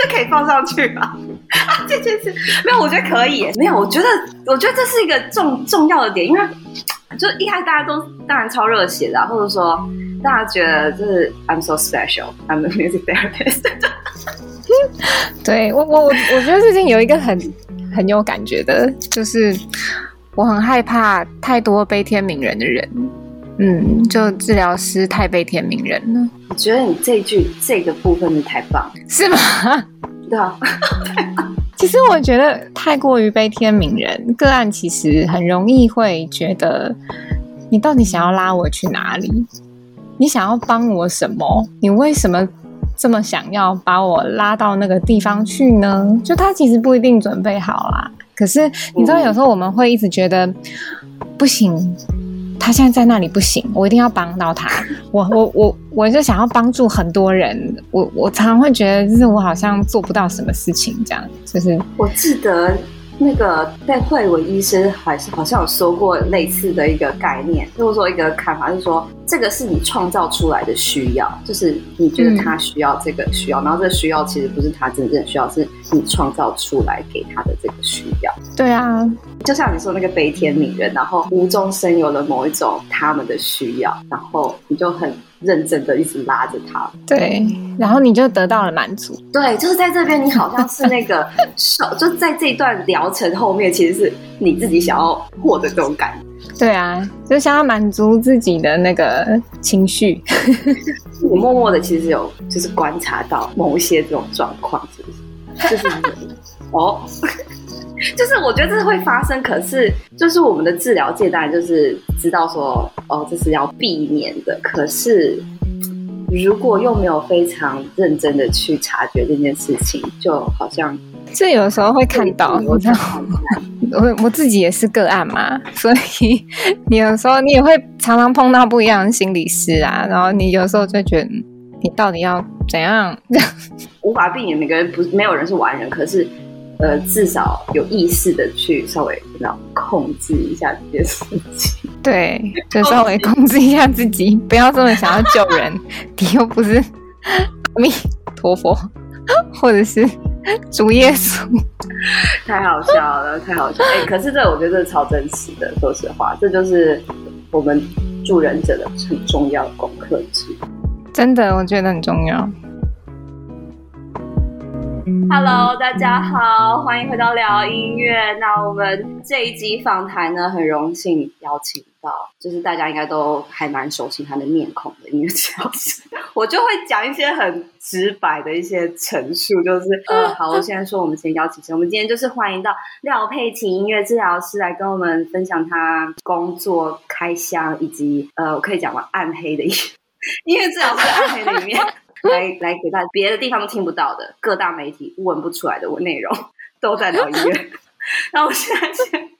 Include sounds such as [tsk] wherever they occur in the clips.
这可以放上去吗？[laughs] 这件事没有，我觉得可以。没有，我觉得，我觉得这是一个重重要的点，因为就一开始大家都当然超热血的，或者说大家觉得就是 I'm so special，I'm a music therapist。[laughs] 对我，我我我觉得最近有一个很很有感觉的，就是我很害怕太多悲天悯人的人。嗯，就治疗师太悲天悯人了。我觉得你这句这个部分的太棒，是吗？对啊。[laughs] 其实我觉得太过于悲天悯人，个案其实很容易会觉得，你到底想要拉我去哪里？你想要帮我什么？你为什么这么想要把我拉到那个地方去呢？就他其实不一定准备好啦。可是你知道，有时候我们会一直觉得、嗯、不行。他现在在那里不行，我一定要帮到他。[laughs] 我我我我就想要帮助很多人。我我常常会觉得，就是我好像做不到什么事情，这样就是。我记得。那个在慧文医师还是好像有说过类似的一个概念，或者说一个看法，是说这个是你创造出来的需要，就是你觉得他需要这个需要，嗯、然后这个需要其实不是他真正需要，是你创造出来给他的这个需要。对啊，就像你说那个悲天悯人，然后无中生有了某一种他们的需要，然后你就很。认真的一直拉着他，对，然后你就得到了满足。对，就是在这边，你好像是那个 [laughs] 受，就在这一段疗程后面，其实是你自己想要获得这种感觉。对啊，就想要满足自己的那个情绪。[laughs] 我默默的其实有就是观察到某一些这种状况，是不是？就是哦。[laughs] 就是我觉得这是会发生，可是就是我们的治疗界当然就是知道说，哦，这是要避免的。可是如果又没有非常认真的去察觉这件事情，就好像这有时候会看到，我知道，我我自己也是个案嘛，所以你有时候你也会常常碰到不一样的心理师啊，然后你有时候就觉得你到底要怎样？[laughs] 无法避免，每个人不没有人是完人，可是。呃，至少有意识的去稍微要控制一下这件事情，对，就稍微控制一下自己，不要这么想要救人，[laughs] 你又不是阿弥陀佛，[laughs] 或者是主耶稣，太好笑了，太好笑了。哎、欸，可是这我觉得这是超真实的，说实话，这就是我们助人者的很重要功课之一，真的，我觉得很重要。Hello，大家好，欢迎回到聊音乐。那我们这一集访谈呢，很荣幸邀请到，就是大家应该都还蛮熟悉他的面孔的音乐治疗师。我就会讲一些很直白的一些陈述，就是 [laughs] 呃，好，我现在说我们先邀请谁？我们今天就是欢迎到廖佩琴音乐治疗师来跟我们分享他工作开箱，以及呃，我可以讲吗？暗黑的音音乐治疗师暗黑的一面。[laughs] 来来，给大家别的地方都听不到的，各大媒体问不出来的内容，都在聊音乐。那我现在先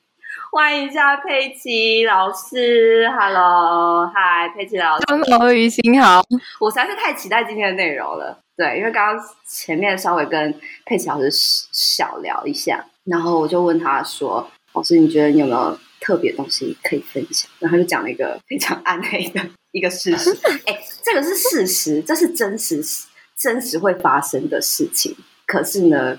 欢迎一下佩奇老师，Hello，嗨，佩奇老师，Hello，雨欣好。我实在是太期待今天的内容了，对，因为刚刚前面稍微跟佩奇老师小聊一下，然后我就问他说：“老师，你觉得你有没有特别东西可以分享？”然后他就讲了一个非常暗黑的。一个事实，哎、欸，这个是事实，这是真实、真实会发生的事情。可是呢，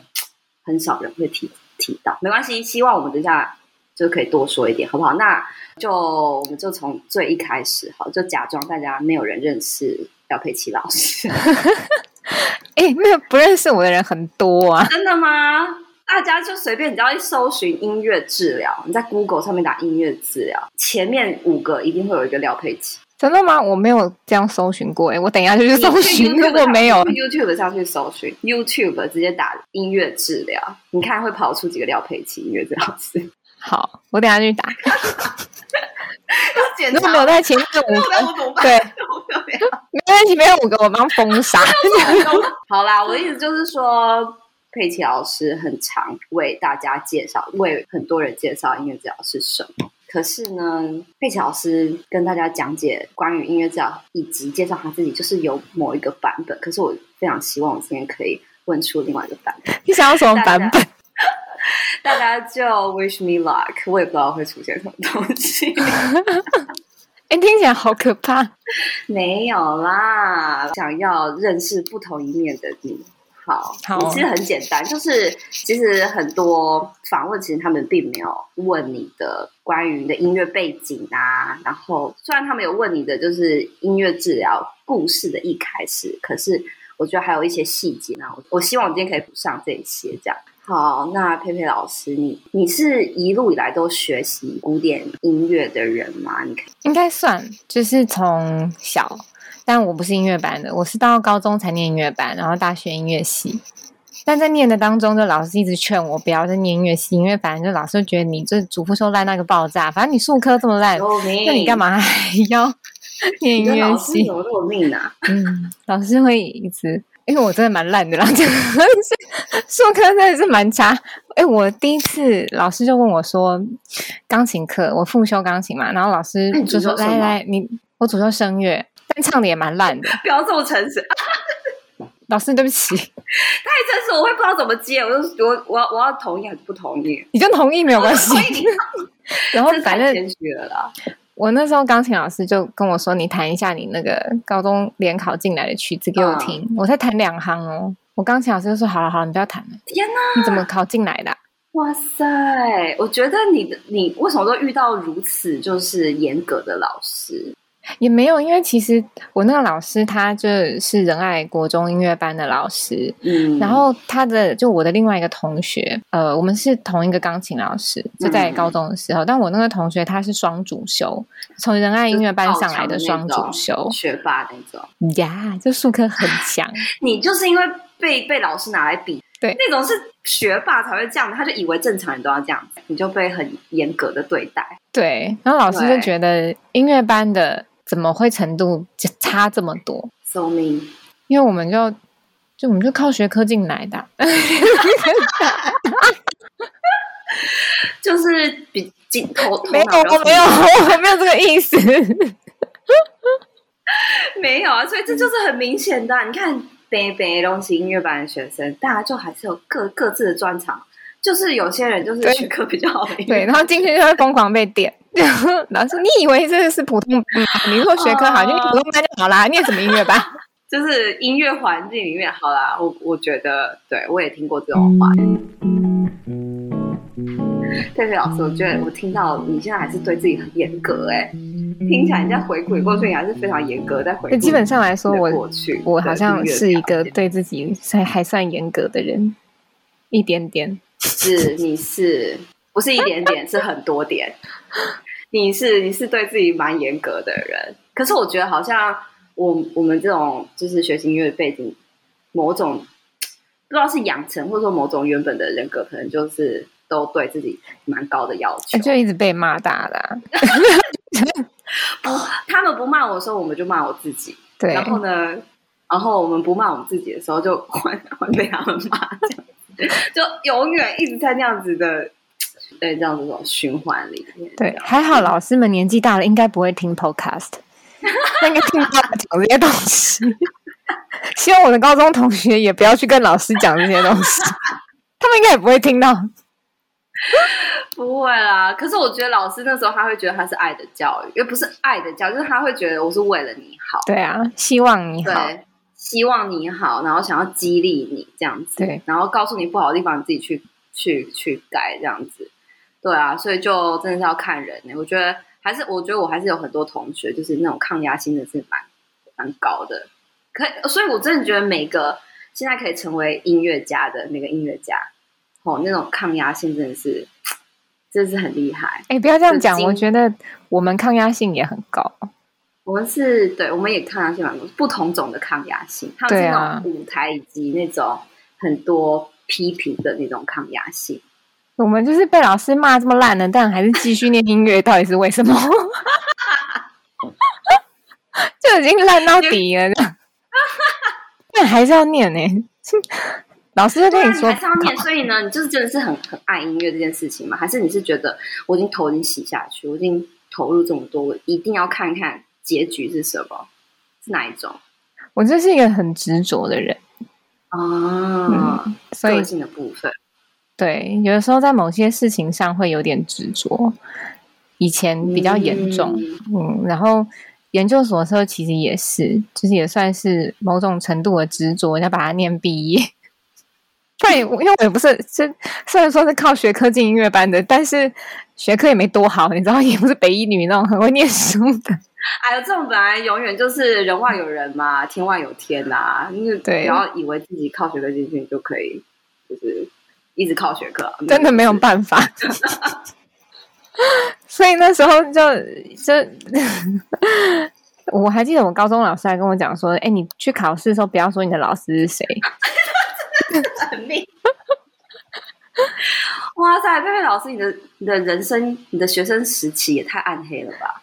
很少人会提提到。没关系，希望我们等一下就可以多说一点，好不好？那就我们就从最一开始，好，就假装大家没有人认识廖佩琪老师。哎、欸，没有不认识我的人很多啊，真的吗？大家就随便，你只要一搜寻音乐治疗，你在 Google 上面打音乐治疗，前面五个一定会有一个廖佩琦。真的吗？我没有这样搜寻过哎，我等一下就去搜寻。如果没有，YouTube 上去搜寻，YouTube 直接打音乐治疗，你看会跑出几个廖佩琪音乐治疗师。好，我等一下去打。[laughs] 如果没有在前面五个，[laughs] 对，[laughs] 没在前面五个，我帮封杀。好啦，我的意思就是说，佩奇老师很常为大家介绍，为很多人介绍音乐治疗是什么。可是呢，佩奇老师跟大家讲解关于音乐治疗，以及介绍他自己，就是有某一个版本。可是我非常希望我今天可以问出另外一个版本。你想要什么版本？大家 [laughs] 就 wish me luck，我也不知道会出现什么东西。[laughs] 哎、欸，听起来好可怕。没有啦，想要认识不同一面的你。好，好，其实很简单，就是其实很多访问，其实他们并没有问你的关于你的音乐背景啊。然后虽然他们有问你的就是音乐治疗故事的一开始，可是我觉得还有一些细节。呢我我希望我今天可以补上这些，这样。好，那佩佩老师，你你是一路以来都学习古典音乐的人吗？你可以应该算，就是从小。但我不是音乐班的，我是到高中才念音乐班，然后大学音乐系。但在念的当中，就老师一直劝我不要再念音乐系，因为反正就老师觉得你这主副修烂那个爆炸，反正你数科这么烂，那你干嘛还要 [laughs] 念音乐系？怎么这么命啊？[laughs] 嗯，老师会一直，因为我真的蛮烂的啦，[laughs] 就数科真的是蛮差。哎，我第一次老师就问我说，钢琴课我复修钢琴嘛，然后老师就说来来，你我主修声乐。但唱的也蛮烂的，[laughs] 不要这么诚实。[laughs] 老师，对不起，太诚实，我会不知道怎么接。我就我我要我要同意还是不同意？[laughs] 你就同意没有关系。然后反正我那时候钢琴老师就跟我说：“你弹一下你那个高中联考进来的曲子给我听。嗯”我才弹两行哦。我钢琴老师就说：“好了好了，你不要弹了。”天哪！你怎么考进来的啊？哇塞！我觉得你的你为什么都遇到如此就是严格的老师？也没有，因为其实我那个老师他就是仁爱国中音乐班的老师，嗯，然后他的就我的另外一个同学，呃，我们是同一个钢琴老师，就在高中的时候，嗯、但我那个同学他是双主修，从仁爱音乐班上来的双主修，学霸那种，呀，就术科很强。[laughs] 你就是因为被被老师拿来比，对，那种是学霸才会这样，他就以为正常人都要这样，你就被很严格的对待，对，然后老师就觉得音乐班的。怎么会程度就差这么多？So mean，因为我们就就我们就靠学科进来的，[laughs] 就是比镜头没有，我没有，我没有这个意思，[laughs] 没有啊，所以这就是很明显的、啊。你看，北北东西音乐班的学生，大家就还是有各各自的专长，就是有些人就是学科比较好对，然后进去就会疯狂被点。[laughs] 老师，你以为这是普通班？你如果学科好，就念普通班就好啦。念什么音乐班？[laughs] 就是音乐环境里面好啦。我我觉得，对我也听过这种话。[laughs] 佩佩老师，我觉得我听到你现在还是对自己很严格哎、欸，听起来你在回顾过去，你还是非常严格在回顾。基本上来说，我过去我好像是一个对自己还还算严格的人，一点点。是，你是。不是一点点，是很多点。你是你是对自己蛮严格的人，可是我觉得好像我我们这种就是学习音乐背景，某种不知道是养成，或者说某种原本的人格，可能就是都对自己蛮高的要求，就一直被骂大的、啊。不，他们不骂我的时候，我们就骂我自己。对，然后呢，然后我们不骂我们自己的时候，就会会被他们骂，这样就永远一直在那样子的。对，这样子这种循环里面，对，还好老师们年纪大了，应该不会听 podcast，应 [laughs] 该听不到讲这些东西。希望我的高中同学也不要去跟老师讲这些东西，[laughs] 他们应该也不会听到。不会啦，可是我觉得老师那时候他会觉得他是爱的教育，又不是爱的教育，就是他会觉得我是为了你好。对啊，希望你好，希望你好，然后想要激励你这样子，对，然后告诉你不好的地方，你自己去去去改这样子。对啊，所以就真的是要看人呢。我觉得还是，我觉得我还是有很多同学，就是那种抗压性的是蛮蛮高的。可以，所以我真的觉得每个现在可以成为音乐家的那个音乐家，哦，那种抗压性真的是，真的是很厉害。哎，不要这样讲，我觉得我们抗压性也很高。我们是对，我们也抗压性蛮高，不同种的抗压性，他们是那种舞台以及那种很多批评的那种抗压性。我们就是被老师骂这么烂了，但还是继续念音乐，到底是为什么？[laughs] 就已经烂到底了，[laughs] 但还是要念呢。老师就跟你说，还是要念。所以呢，你就是真的是很很爱音乐这件事情吗？还是你是觉得我已经头已经洗下去，我已经投入这么多，我一定要看看结局是什么？是哪一种？我就是一个很执着的人啊，嗯、所以个性的部分。对，有的时候在某些事情上会有点执着，以前比较严重，嗯，嗯，然后研究所的时候其实也是，就是也算是某种程度的执着，要把它念毕业。对，因为我也不是，是虽然说是靠学科进音乐班的，但是学科也没多好，你知道，也不是北一女那种很会念书的。[laughs] 哎呦，这种本来永远就是人外有人嘛，天外有天呐、啊。对，然后以为自己靠学科进去就可以，就是一直靠学科，真的没有办法。[laughs] 所以那时候就就，我还记得我高中老师还跟我讲说：“哎，你去考试的时候不要说你的老师是谁。”很命！[laughs] 哇塞，佩佩老师，你的你的人生，你的学生时期也太暗黑了吧？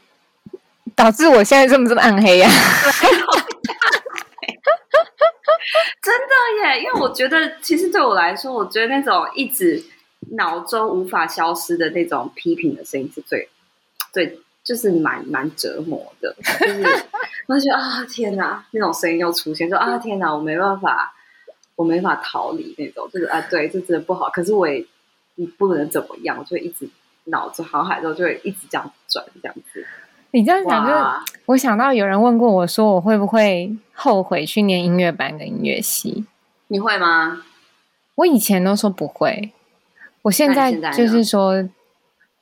导致我现在这么这么暗黑呀、[laughs] 啊！[laughs] 真的耶，因为我觉得，其实对我来说，我觉得那种一直脑中无法消失的那种批评的声音，是最最就是蛮蛮折磨的。就是 [laughs] 我觉得啊，天哪，那种声音又出现，说啊，天哪，我没办法。我没法逃离那种，就是啊，对，这真的不好。可是我也你不能怎么样，我就一直脑子航海之后就会一直这样转，这样子。你这样讲，就我想到有人问过我说，我会不会后悔去念音乐班跟音乐系？你会吗？我以前都说不会，我现在就是说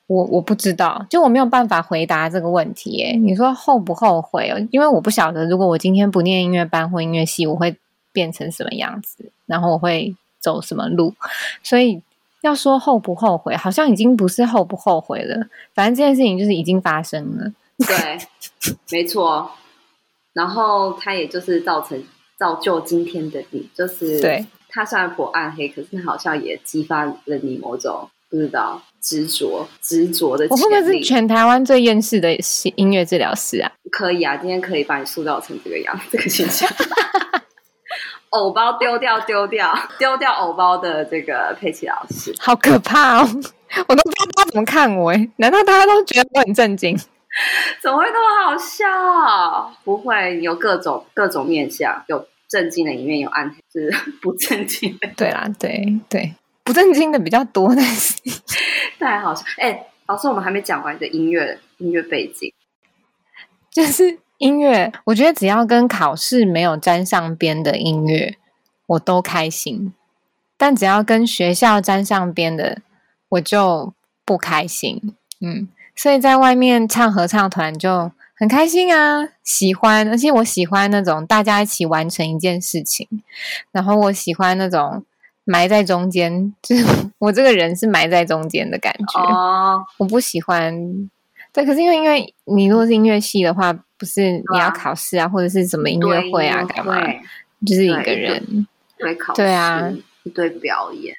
我我不知道，就我没有办法回答这个问题。哎，你说后不后悔？因为我不晓得，如果我今天不念音乐班或音乐系，我会。变成什么样子，然后我会走什么路，[laughs] 所以要说后不后悔，好像已经不是后不后悔了。反正这件事情就是已经发生了，对，[laughs] 没错。然后他也就是造成造就今天的你，就是对他虽然颇暗黑，可是它好像也激发了你某种不知道执着执着的。我会不会是全台湾最厌世的音乐治疗师啊？可以啊，今天可以把你塑造成这个样，这个形象。[laughs] 偶包丢掉，丢掉，丢掉偶包的这个佩奇老师，好可怕哦！[laughs] 我都不知道他怎么看我哎，难道大家都觉得我很正经？[laughs] 怎么会那么好笑？不会，有各种各种面相，有正经的一面，有暗是不正经的。对啦，对对，不正经的比较多，但是太好笑。[laughs] 哎，老师，我们还没讲完你的音乐音乐背景，就是。音乐，我觉得只要跟考试没有沾上边的音乐，我都开心；但只要跟学校沾上边的，我就不开心。嗯，所以在外面唱合唱团就很开心啊，喜欢，而且我喜欢那种大家一起完成一件事情。然后我喜欢那种埋在中间，就是 [laughs] 我这个人是埋在中间的感觉。哦，我不喜欢。对，可是因为因为你如果是音乐系的话，不是你要考试啊，啊或者是什么音乐会啊，干嘛？就是一个人对考试，对啊，一堆表演，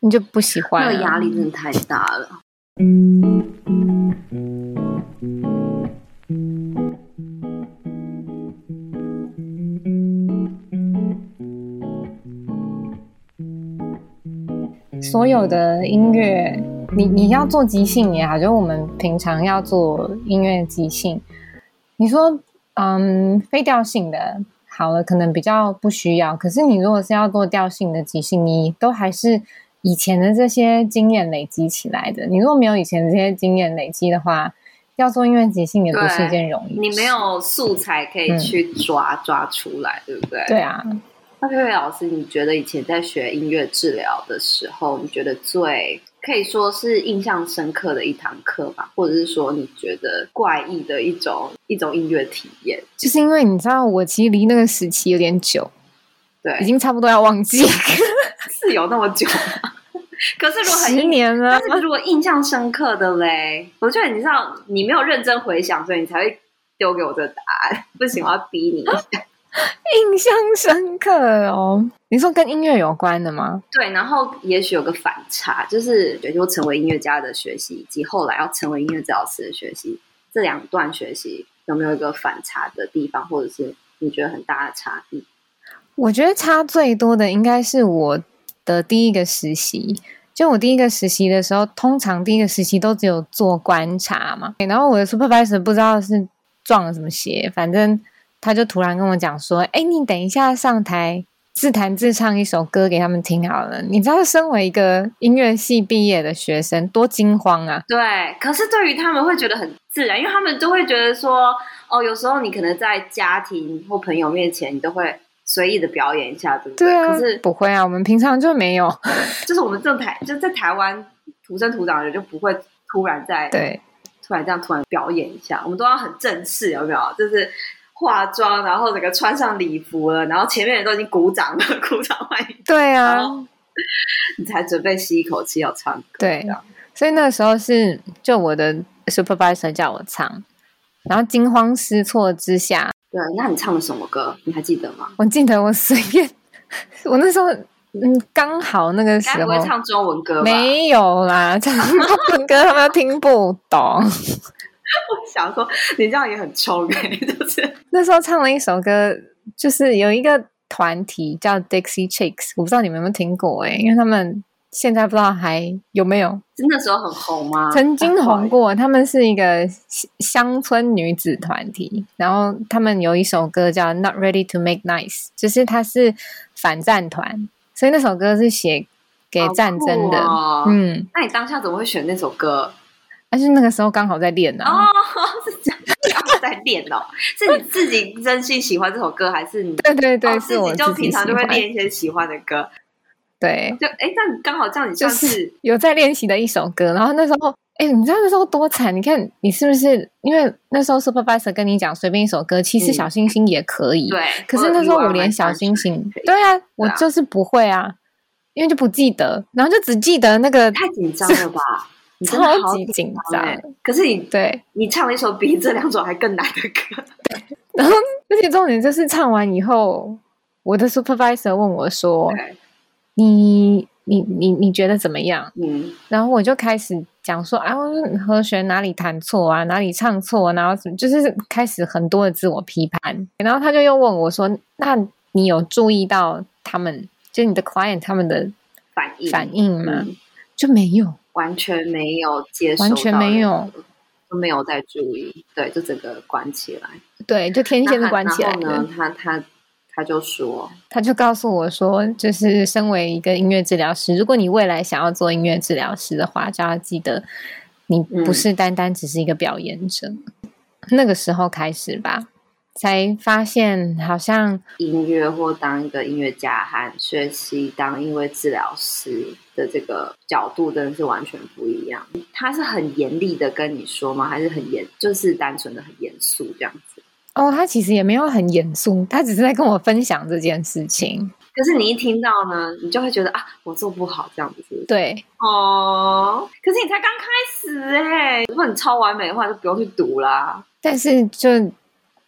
你就不喜欢，那个压力真的太大了。所有的音乐。你你要做即兴也好，就我们平常要做音乐即兴。你说，嗯，非调性的好了，可能比较不需要。可是你如果是要做调性的即兴，你都还是以前的这些经验累积起来的。你如果没有以前的这些经验累积的话，要做音乐即兴也不是一件容易。你没有素材可以去抓、嗯、抓出来，对不对？对啊。那佩佩老师，你觉得以前在学音乐治疗的时候，你觉得最可以说是印象深刻的一堂课吧，或者是说你觉得怪异的一种一种音乐体验？就是因为你知道，我其实离那个时期有点久，对，已经差不多要忘记，[laughs] 是有那么久吗？可是如果很十年了，但是如果印象深刻的嘞，我觉得你知道，你没有认真回想，所以你才会丢给我这个答案。不行，我要逼你一下。印象深刻哦，你说跟音乐有关的吗？对，然后也许有个反差，就是比如说成为音乐家的学习，以及后来要成为音乐治疗师的学习，这两段学习有没有一个反差的地方，或者是你觉得很大的差异？我觉得差最多的应该是我的第一个实习，就我第一个实习的时候，通常第一个实习都只有做观察嘛，然后我的 supervisor 不知道是撞了什么邪，反正。他就突然跟我讲说：“哎，你等一下上台自弹自唱一首歌给他们听好了。”你知道，身为一个音乐系毕业的学生，多惊慌啊！对，可是对于他们会觉得很自然，因为他们都会觉得说：“哦，有时候你可能在家庭或朋友面前，你都会随意的表演一下，对不对？对啊，可是不会啊，我们平常就没有，[laughs] 就是我们这台就在台湾土生土长的人就不会突然在对突然这样突然表演一下，我们都要很正式，有没有？就是化妆，然后整个穿上礼服了，然后前面人都已经鼓掌了，鼓掌欢迎。对啊，你才准备吸一口气要唱歌。对，所以那个时候是就我的 supervisor 叫我唱，然后惊慌失措之下。对，那你唱的什么歌？你还记得吗？我记得我随便，[laughs] 我那时候嗯刚好那个时候。该不会唱中文歌？没有啦，唱中文歌他们都听不懂。[laughs] 我想说，你这样也很冲哎、欸，就是那时候唱了一首歌，就是有一个团体叫 Dixie Chicks，我不知道你们有没有听过哎、欸，因为他们。现在不知道还有没有？那时候很红吗？曾经红过，他们是一个乡村女子团体，然后他们有一首歌叫《Not Ready to Make Nice》，就是他是反战团，所以那首歌是写给战争的。哦、嗯，那你当下怎么会选那首歌？但是那个时候刚好在练呢、啊。哦，[laughs] 是这样，刚好在练哦。是你自己真心喜欢这首歌，还是你？对对对，哦、是就平常就会练一些喜欢的歌。对，就哎，那你刚好这样，你就是有在练习的一首歌。然后那时候，哎，你知道那时候多惨？你看你是不是？因为那时候 supervisor 跟你讲随便一首歌，其实小星星也可以。对。可是那时候我连小星星，对啊，我就是不会啊，因为就不记得，然后就只记得那个。太紧张了吧？[laughs] 超级紧张。可是你对，你唱了一首比这两首还更难的歌。[laughs] 然后而且重点就是唱完以后，我的 supervisor 问我说。你你你你觉得怎么样？嗯，然后我就开始讲说啊，和弦哪里弹错啊，哪里唱错啊，然后就是开始很多的自我批判。然后他就又问我说：“那你有注意到他们，就你的 client 他们的反应反应吗？”嗯，就没有，完全没有接受，完全没有，都没有在注意。对，就整个关起来。对，就天线是关起来的。然后呢，他他。他就说，他就告诉我说，就是身为一个音乐治疗师，如果你未来想要做音乐治疗师的话，就要记得，你不是单单只是一个表演者。嗯、那个时候开始吧，才发现好像音乐或当一个音乐家和学习当音乐治疗师的这个角度，真的是完全不一样。他是很严厉的跟你说吗？还是很严，就是单纯的很严肃这样子？哦，他其实也没有很严肃，他只是在跟我分享这件事情。可是你一听到呢，你就会觉得啊，我做不好这样子？对，哦，可是你才刚开始哎，如果你超完美的话，就不用去读啦。但是就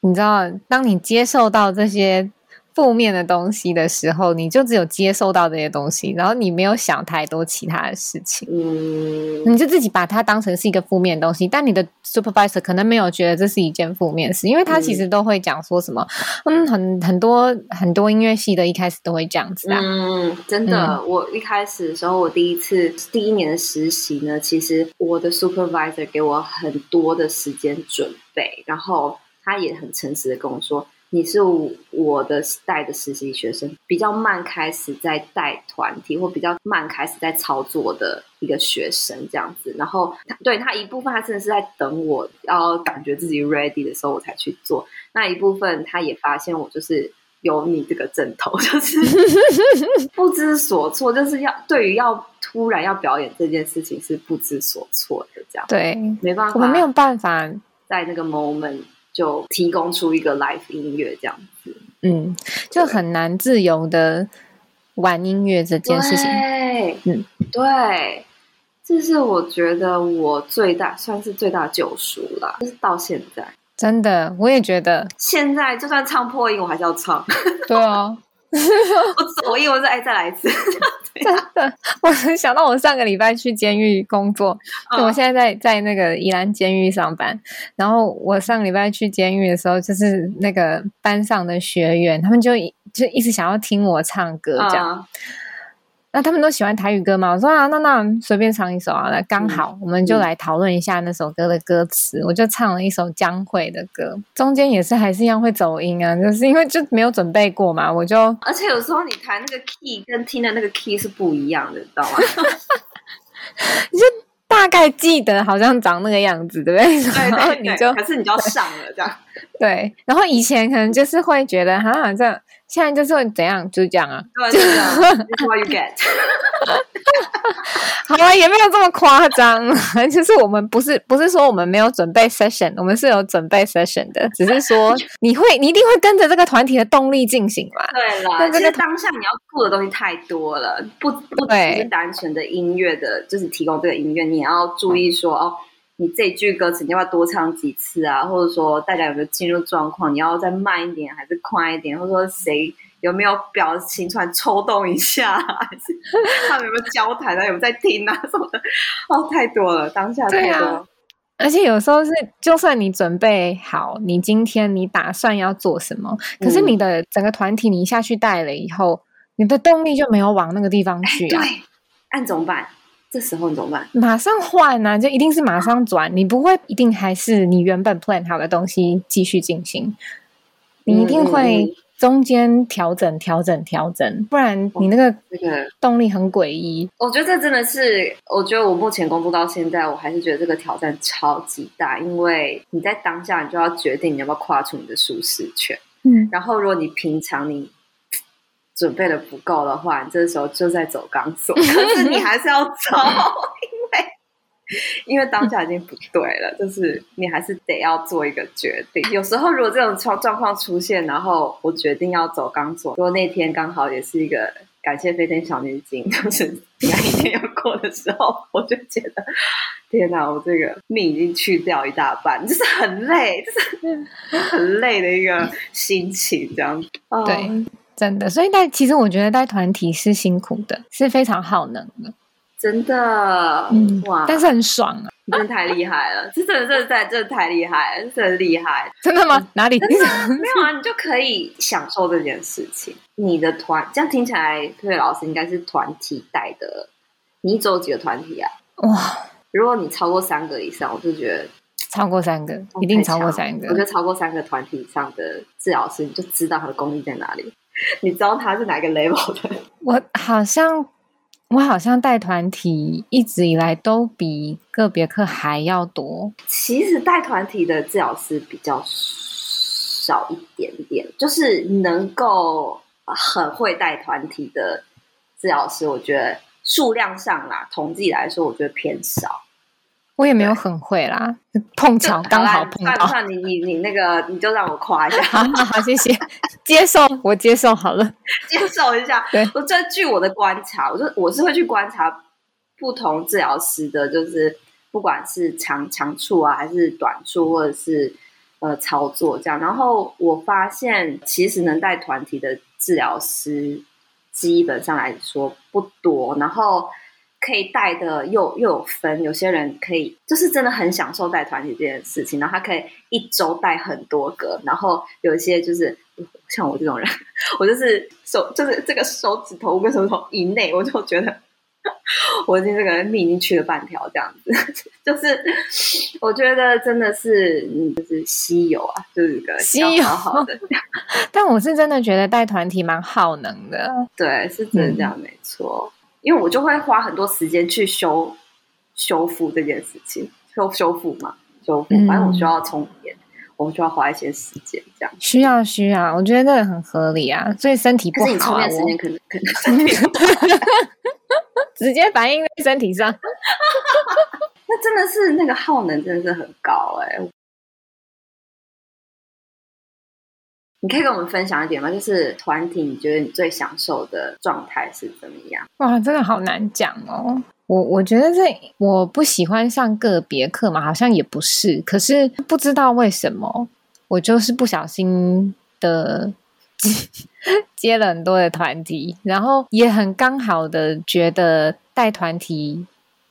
你知道，当你接受到这些。负面的东西的时候，你就只有接受到这些东西，然后你没有想太多其他的事情，嗯，你就自己把它当成是一个负面的东西。但你的 supervisor 可能没有觉得这是一件负面事，因为他其实都会讲说什么，嗯，嗯很很多很多音乐系的一开始都会这样子啊，嗯，真的，嗯，我一开始的时候，我第一次第一年的实习呢，其实我的 supervisor 给我很多的时间准备，然后他也很诚实的跟我说。你是我的带的实习学生，比较慢开始在带团体，或比较慢开始在操作的一个学生这样子。然后他对他一部分，他真的是在等我要感觉自己 ready 的时候，我才去做。那一部分，他也发现我就是有你这个阵头，[laughs] 就是 [laughs] 不知所措，就是要对于要突然要表演这件事情是不知所措的这样。对，没办法，我们没有办法在那个 moment。就提供出一个 live 音乐这样子，嗯，就很难自由的玩音乐这件事情。对，嗯，对，这是我觉得我最大算是最大救赎了，就是到现在，真的，我也觉得，现在就算唱破音，我还是要唱。对啊。[laughs] 我走音，我说哎，再来一次。真的，我想到我上个礼拜去监狱工作，我现在在在那个宜兰监狱上班。然后我上个礼拜去监狱的时候，就是那个班上的学员，他们就就一直想要听我唱歌，这样。那他们都喜欢台语歌嘛？我说啊，那那随便唱一首啊，那刚好，我们就来讨论一下那首歌的歌词。嗯、我就唱了一首江蕙的歌，中间也是还是一样会走音啊，就是因为就没有准备过嘛，我就而且有时候你弹那个 key 跟听的那个 key 是不一样的，知道吗？[laughs] 你就大概记得好像长那个样子，对不对？对对对，可是你就要上了这样。对，然后以前可能就是会觉得，哈，这样，现在就是会怎样，就是这样啊，对，就是这样，This what you get。[laughs] 好了，也没有这么夸张，[laughs] 就是我们不是不是说我们没有准备 session，我们是有准备 session 的，只是说你会你一定会跟着这个团体的动力进行嘛。对了，但这个当下你要顾的东西太多了，不不只是单纯的音乐的，就是提供这个音乐，你也要注意说哦。你这句歌词你要不要多唱几次啊？或者说大家有没有进入状况？你要再慢一点还是快一点？或者说谁有没有表情突然抽动一下？[laughs] 还是他们有没有交谈啊？有没有在听啊？什么的？哦，太多了，当下太多。啊、而且有时候是，就算你准备好，你今天你打算要做什么，可是你的整个团体你一下去带了以后，你的动力就没有往那个地方去啊。对，按怎么办？这时候你怎么办？马上换啊，就一定是马上转，你不会一定还是你原本 plan 好的东西继续进行，你一定会中间调整、调整、调整，不然你那个动力很诡异。我觉得这真的是，我觉得我目前工作到现在，我还是觉得这个挑战超级大，因为你在当下，你就要决定你要不要跨出你的舒适圈。嗯，然后如果你平常你。准备的不够的话，你这时候就在走钢索，[laughs] 可是你还是要走，因为因为当下已经不对了，就是你还是得要做一个决定。有时候如果这种状状况出现，然后我决定要走钢索，如果那天刚好也是一个感谢飞天小女警，[laughs] 就是平安一天要过的时候，我就觉得天哪，我这个命已经去掉一大半，就是很累，就是很累的一个心情，这样子。对。Oh. 真的，所以带其实我觉得带团体是辛苦的，是非常耗能的，真的，嗯，哇，但是很爽啊！你真的太厉害了，这真的真的在真的太厉害了，真的厉害，真的吗？哪里？没有啊，你就可以享受这件事情。你的团这样听起来，佩佩老师应该是团体带的。你一周几个团体啊？哇，如果你超过三个以上，我就觉得超过三个，一定超过三个。我觉得超过三个团体以上的治疗师，你就知道他的功力在哪里。[laughs] 你知道他是哪个 level 的？我好像，我好像带团体一直以来都比个别课还要多。其实带团体的治疗师比较少一点点，就是能够很会带团体的治疗师，我觉得数量上啦，统计来说，我觉得偏少。我也没有很会啦，碰巧刚好碰到。算你你你那个，你就让我夸一下。[laughs] 好好好，谢谢，[laughs] 接受我接受好了，接受一下。对，我这据我的观察，我就我是会去观察不同治疗师的，就是不管是长长处啊，还是短处，或者是呃操作这样。然后我发现，其实能带团体的治疗师，基本上来说不多。然后。可以带的又又有分，有些人可以就是真的很享受带团体这件事情，然后他可以一周带很多个，然后有一些就是像我这种人，[laughs] 我就是手就是这个手指头跟手指头以内，我就觉得 [laughs] 我已经这个命已经去了半条这样子，[laughs] 就是我觉得真的是嗯，就是稀有啊，就是个稀有好的。但我是真的觉得带团体蛮耗能的，对，是真的这样，没错。嗯因为我就会花很多时间去修修复这件事情，修修复嘛，修复。反正我需要充电，嗯、我需要花一些时间，这样需要需要，我觉得这个很合理啊。所以身体不好，啊，是你充电时间可能可能身 [laughs] 体直接反映在身体上，[laughs] 那真的是那个耗能真的是很高哎，欸。你可以跟我们分享一点吗？就是团体，你觉得你最享受的状态是怎么样？哇，真的好难讲哦。我我觉得这我不喜欢上个别课嘛，好像也不是。可是不知道为什么，我就是不小心的接，[laughs] 接了很多的团体，然后也很刚好的觉得带团体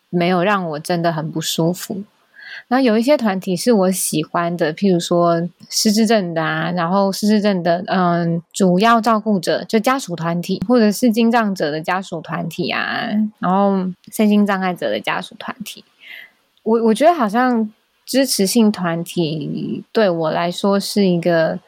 没有让我真的很不舒服。然后有一些团体是我喜欢的，譬如说失智症的啊，然后失智症的嗯主要照顾者就家属团体，或者是经障者的家属团体啊，然后身心障碍者的家属团体。我我觉得好像支持性团体对我来说是一个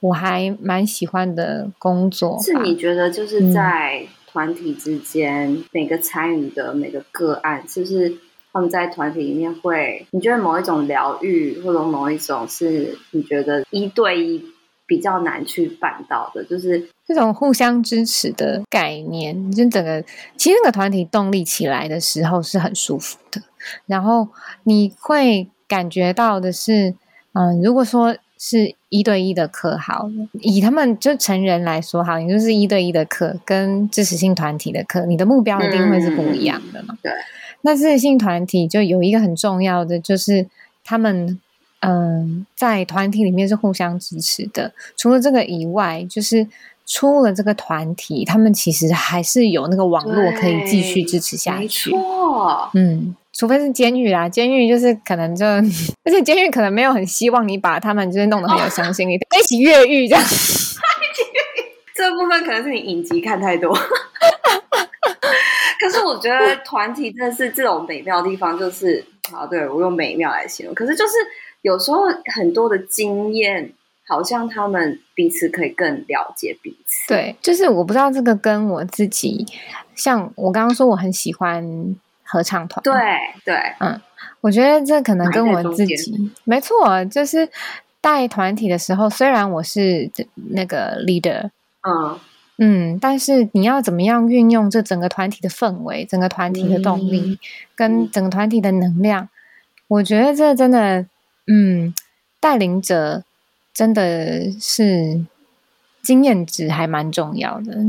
我还蛮喜欢的工作。是你觉得就是在团体之间，嗯、每个参与的每个个案，是不是？他们在团体里面会，你觉得某一种疗愈，或者某一种是你觉得一对一比较难去办到的，就是这种互相支持的概念。就整个其实那个团体动力起来的时候是很舒服的，然后你会感觉到的是，嗯，如果说是一对一的课，好，以他们就成人来说，好，你就是一对一的课跟支持性团体的课，你的目标一定会是不一样的嘛？对。那支持性团体就有一个很重要的，就是他们嗯，在团体里面是互相支持的。除了这个以外，就是出了这个团体，他们其实还是有那个网络可以继续支持下去。没错，嗯，除非是监狱啦，监狱就是可能就，[laughs] 而且监狱可能没有很希望你把他们就是弄得很有相信力，[laughs] 一起越狱这样。[laughs] 这部分可能是你影集看太多。我觉得团体真的是这种美妙的地方，就是 [tsk] 啊，对，我用美妙来形容。可是就是有时候很多的经验，好像他们彼此可以更了解彼此。对，就是我不知道这个跟我自己，像我刚刚说我很喜欢合唱团，对对，嗯，我觉得这可能跟我自己没错，就是带团体的时候，虽然我是那个 leader，嗯。嗯，但是你要怎么样运用这整个团体的氛围、整个团体的动力、嗯、跟整个团体的能量？我觉得这真的，嗯，带领者真的是经验值还蛮重要的。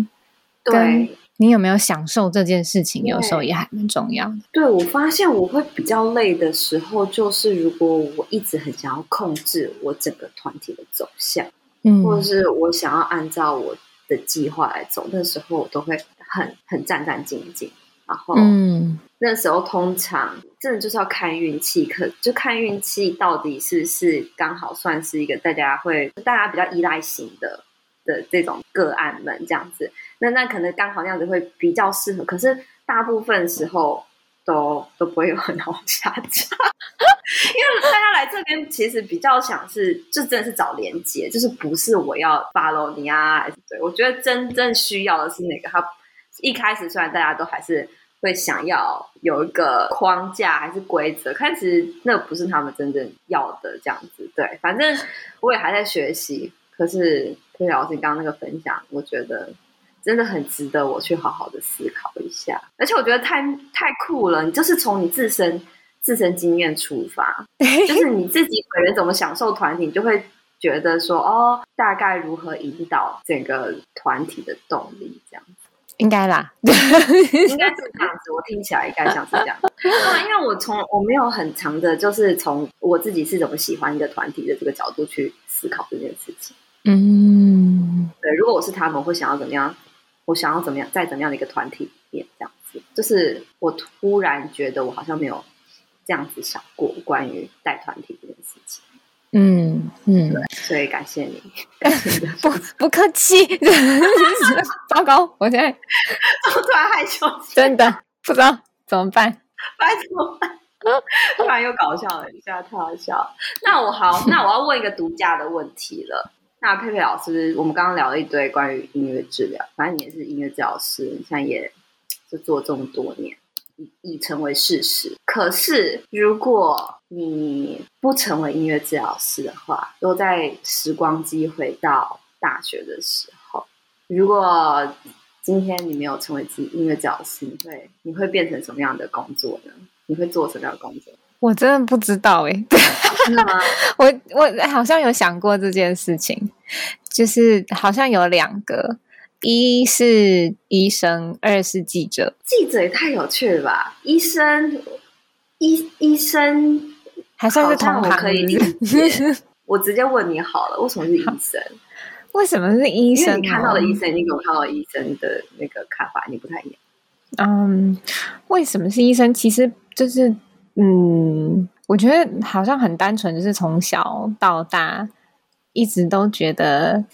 对，你有没有享受这件事情，有时候也还蛮重要的。对，我发现我会比较累的时候，就是如果我一直很想要控制我整个团体的走向，嗯，或者是我想要按照我。的计划来走，那时候我都会很很战战兢兢，然后，嗯，那时候通常真的就是要看运气，可就看运气到底是是刚好算是一个大家会大家比较依赖型的的这种个案们这样子，那那可能刚好那样子会比较适合，可是大部分时候。都都不会有很好下架，[laughs] 因为大家来这边其实比较想是，就真的是找连接，就是不是我要 follow 你啊，还是对，我觉得真正需要的是那个。他一开始虽然大家都还是会想要有一个框架还是规则，但其实那不是他们真正要的这样子。对，反正我也还在学习。可是佩老师刚刚那个分享，我觉得。真的很值得我去好好的思考一下，而且我觉得太太酷了。你就是从你自身自身经验出发，[laughs] 就是你自己本人怎么享受团体，你就会觉得说哦，大概如何引导整个团体的动力这样子，应该吧，[laughs] 应该是这样子。我听起来应该像是这样，对，因为我从我没有很长的，就是从我自己是怎么喜欢一个团体的这个角度去思考这件事情。嗯，对，如果我是他们，会想要怎么样？我想要怎么样，在怎么样的一个团体里面，这样子，就是我突然觉得我好像没有这样子想过关于带团体这件事情。嗯嗯，对，所以感谢你，[laughs] 感谢你不不客气。[laughs] 糟糕，我现在 [laughs] 我突然害羞，真的不知道怎么办，该怎么办？突然又搞笑了一下，太好笑了。那我好，那我要问一个独家的问题了。那佩佩老师，我们刚刚聊了一堆关于音乐治疗，反正你也是音乐治疗师，现在也就做这么多年，已已成为事实。可是，如果你不成为音乐治疗师的话，都在时光机回到大学的时候，如果今天你没有成为自己音乐教师，你会你会变成什么样的工作呢？你会做什么样的工作？我真的不知道哎、欸，[laughs] 真的吗？我我好像有想过这件事情，就是好像有两个，一是医生，二是记者。记者也太有趣了吧？医生，医医生还算是同行，可以理解。我直接问你好了，为什么是医生？为什么是医生？你看到的医生，你跟我看到的医生的那个看法，你不太一样。嗯，为什么是医生？其实就是。嗯，我觉得好像很单纯，就是从小到大一直都觉得，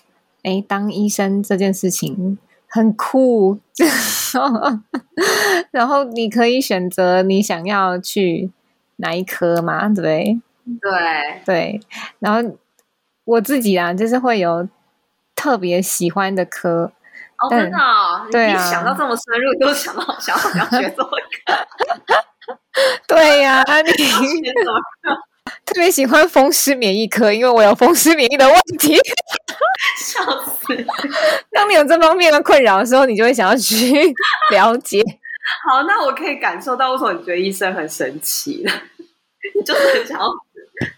哎，当医生这件事情很酷，[laughs] 然后你可以选择你想要去哪一科嘛，对不对？对对，然后我自己啊，就是会有特别喜欢的科。哦，真的，对啊，你想到这么深入，都想到想要想要学这个。[laughs] [laughs] 对呀、[laughs] 啊，你 [laughs] 特别喜欢风湿免疫科，因为我有风湿免疫的问题。笑死！当你有这方面的困扰的时候，你就会想要去了解。好，那我可以感受到为什么你觉得医生很神奇了。你就是很想要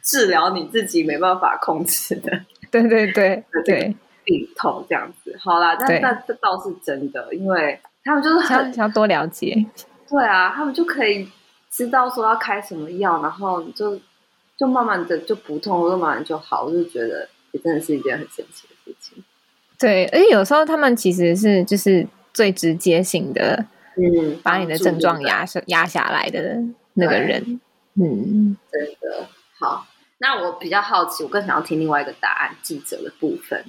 治疗你自己没办法控制的，对对对对，病痛这样子。好啦，但那这倒是真的，因为他们就是很想，想要多了解。对啊，他们就可以知道说要开什么药，然后你就就慢慢的就不痛，就慢慢就好。我就觉得也真的是一件很神奇的事情。对，而且有时候他们其实是就是最直接性的，嗯，把你的症状压下压下来的那个人。嗯，真的好。那我比较好奇，我更想要听另外一个答案，记者的部分。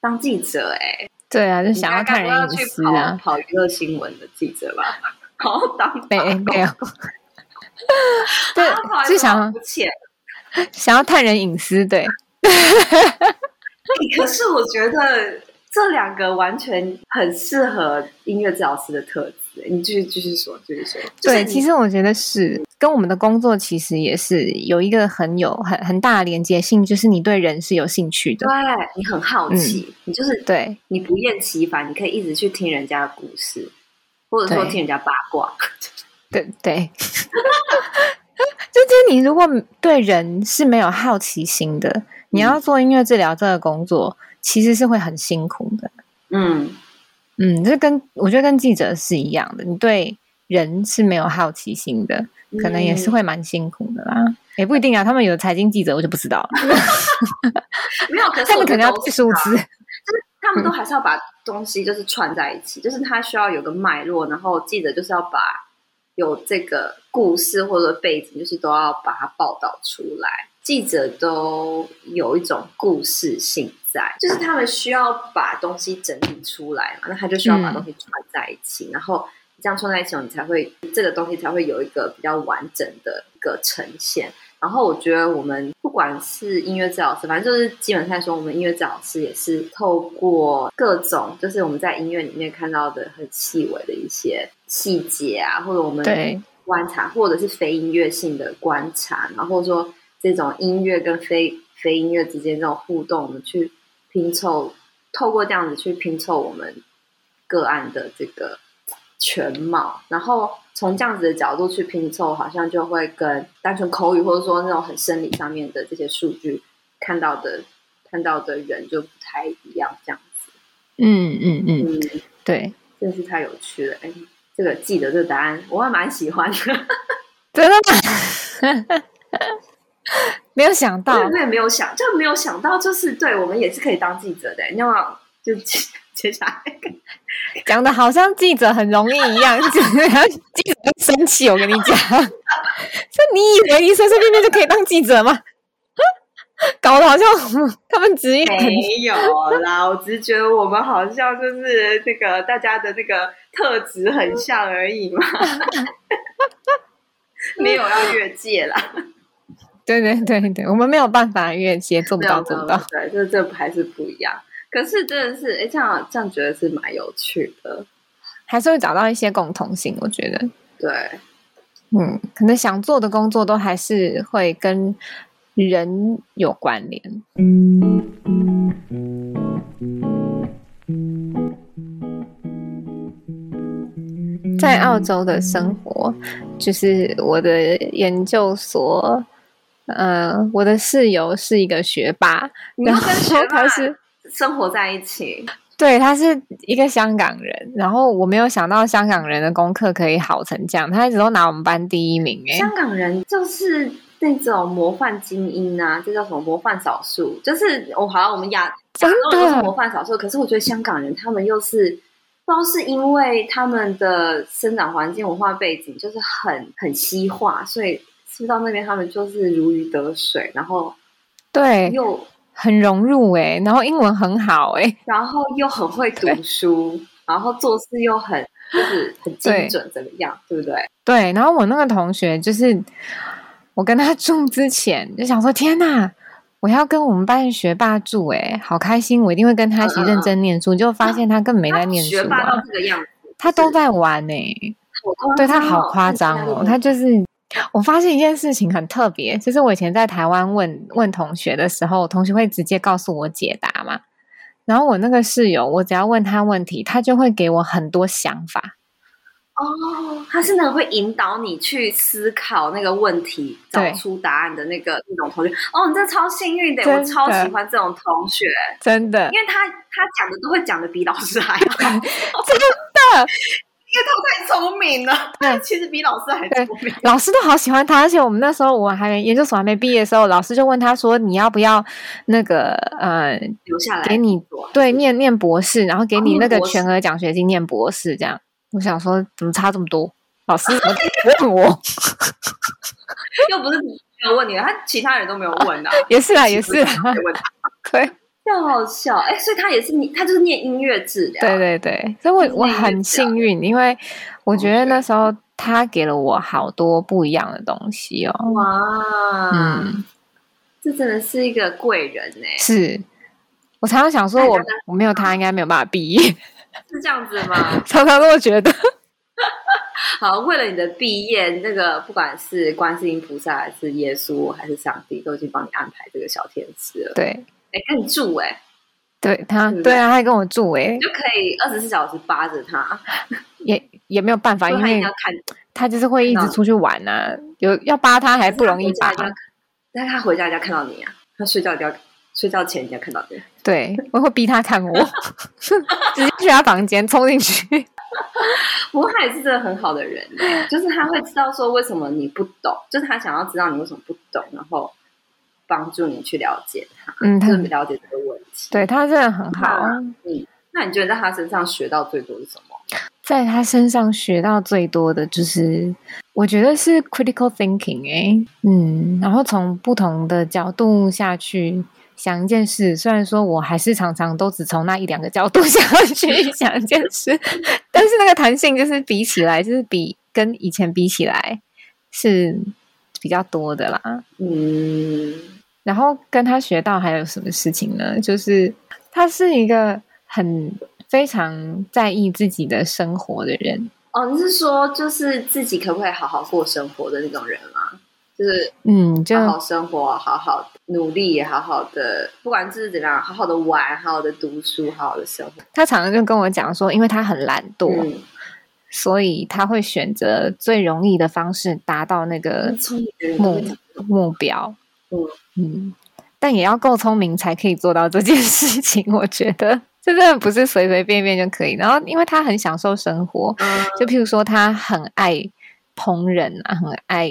当记者、欸，哎，对啊，就想要看人隐私啊，跑娱乐新闻的记者吧。[laughs] 好，当没没有，对，是想要 [laughs] 想要探人隐私，对。可是我觉得这两个完全很适合音乐治疗师的特质。你继续继续说，继续说。对，其实我觉得是跟我们的工作其实也是有一个很有很很大的连接性，就是你对人是有兴趣的，对，你很好奇，嗯、你就是对，你不厌其烦，你可以一直去听人家的故事，或者说听人家八卦。[laughs] 对对，[laughs] 对 [laughs] 就是你如果对人是没有好奇心的，你要做音乐治疗这个工作，嗯、其实是会很辛苦的。嗯。嗯，这跟我觉得跟记者是一样的，你对人是没有好奇心的，可能也是会蛮辛苦的啦。也、嗯、不一定啊，他们有财经记者，我就不知道了。[laughs] 没有，可是他们可能要记数字，就是他们都还是要把东西就是串在一起，嗯、就是他需要有个脉络，然后记者就是要把有这个故事或者背景，就是都要把它报道出来。记者都有一种故事性在，就是他们需要把东西整理出来嘛，那他就需要把东西串在一起，嗯、然后这样串在一起，你才会这个东西才会有一个比较完整的一个呈现。然后我觉得我们不管是音乐治疗师，反正就是基本上说，我们音乐治疗师也是透过各种，就是我们在音乐里面看到的很细微的一些细节啊，或者我们观察，或者是非音乐性的观察，然后说。这种音乐跟非非音乐之间这种互动，我们去拼凑，透过这样子去拼凑我们个案的这个全貌，然后从这样子的角度去拼凑，好像就会跟单纯口语或者说那种很生理上面的这些数据看到的看到的人就不太一样，这样子。嗯嗯嗯，嗯对，真是太有趣了。哎，这个记得这个答案，我还蛮喜欢的。真的吗？[laughs] 没有想到，我也没有想，就没有想到，就是对我们也是可以当记者的。你要不要就接接下来 [laughs] 讲的好像记者很容易一样，记者生气。我跟你讲，[laughs] 就你以为你随随便便就可以当记者吗？[laughs] 搞得好像他们职业没有啦，我只是觉得我们好像就是那个大家的那个特质很像而已嘛，没有要越界啦。对对对对，我们没有办法越界，做不到做不到。对，这这还是不一样。可是真的是，哎，这样这样觉得是蛮有趣的，还是会找到一些共同性。我觉得，对，嗯，可能想做的工作都还是会跟人有关联。嗯，在澳洲的生活，就是我的研究所。呃，我的室友是一个学霸，然后他是生活在一起。对，他是一个香港人，然后我没有想到香港人的功课可以好成这样，他一直都拿我们班第一名。哎，香港人就是那种模范精英啊，这叫什么模范少数？就是我好像我们亚亚洲都是模范少数，可是我觉得香港人他们又是不知道是因为他们的生长环境、文化背景就是很很西化，所以。去到那边，他们就是如鱼得水，然后对，又很融入哎，然后英文很好哎，然后又很会读书，然后做事又很就是很精准，怎么样，对，对不对？对，然后我那个同学就是我跟他住之前就想说，天哪，我要跟我们班学霸住哎，好开心，我一定会跟他一起认真念书，就、嗯、发现他根本没在念书、啊，学霸到这个样子，他都在玩哎，对他好夸张哦，他就是。我发现一件事情很特别，就是我以前在台湾问问同学的时候，同学会直接告诉我解答嘛。然后我那个室友，我只要问他问题，他就会给我很多想法。哦，他是那个会引导你去思考那个问题，找出答案的那个那种同学。哦，你真的超幸运的，的，我超喜欢这种同学，真的，因为他他讲的都会讲的比老师还好，[laughs] 真的。因为他太聪明了，对，其实比老师还聪明。老师都好喜欢他，而且我们那时候我还没研究所还没毕业的时候，老师就问他说：“你要不要那个呃留下来给你对念念博士，然后给你那个全额奖学金念博士？”这样，我想说怎么差这么多？老师怎么问我？[laughs] 又不是没有问你，他其他人都没有问啊。[laughs] 也是啊，也是 [laughs] 对。这好笑哎、欸，所以他也是你，他就是念音乐治疗。对对对，所以我我很幸运，因为我觉得那时候他给了我好多不一样的东西哦。哇，嗯，这真的是一个贵人呢。是我常常想说我，我我没有他，应该没有办法毕业。[laughs] 是这样子吗？[laughs] 常常都觉得。[laughs] 好，为了你的毕业，那个不管是观世音菩萨，还是耶稣，还是上帝，都已经帮你安排这个小天使了。对。哎，跟你住哎，对他，对啊，他还跟我住哎，就可以二十四小时扒着他，[laughs] 也也没有办法，因为要看他就是会一直出去玩啊，有要扒他还不容易扒，但是他回家一定要看到你啊，他睡觉一定要睡觉前一定要看到你，[laughs] 对，我会逼他看我，[laughs] 直接去他房间冲进去，不过他也是真的很好的人，就是他会知道说为什么你不懂，就是他想要知道你为什么不懂，然后。帮助你去了解他，嗯，他了解这个问题，对他真的很好。嗯，那你觉得在他身上学到最多是什么？在他身上学到最多的就是，我觉得是 critical thinking 哎、欸，嗯，然后从不同的角度下去想一件事，虽然说我还是常常都只从那一两个角度下去想一件事，[laughs] 但是那个弹性就是比起来，就是比跟以前比起来是比较多的啦，嗯。然后跟他学到还有什么事情呢？就是他是一个很非常在意自己的生活的人。哦，你是说就是自己可不可以好好过生活的那种人吗？就是嗯，就好好生活，好好努力，好好的，不管这是怎样，好好的玩，好好的读书，好好的生活。他常常就跟我讲说，因为他很懒惰，嗯、所以他会选择最容易的方式达到那个目目标。嗯，但也要够聪明才可以做到这件事情。我觉得 [laughs] 这真的不是随随便便就可以。然后，因为他很享受生活，就譬如说他很爱烹饪啊，很爱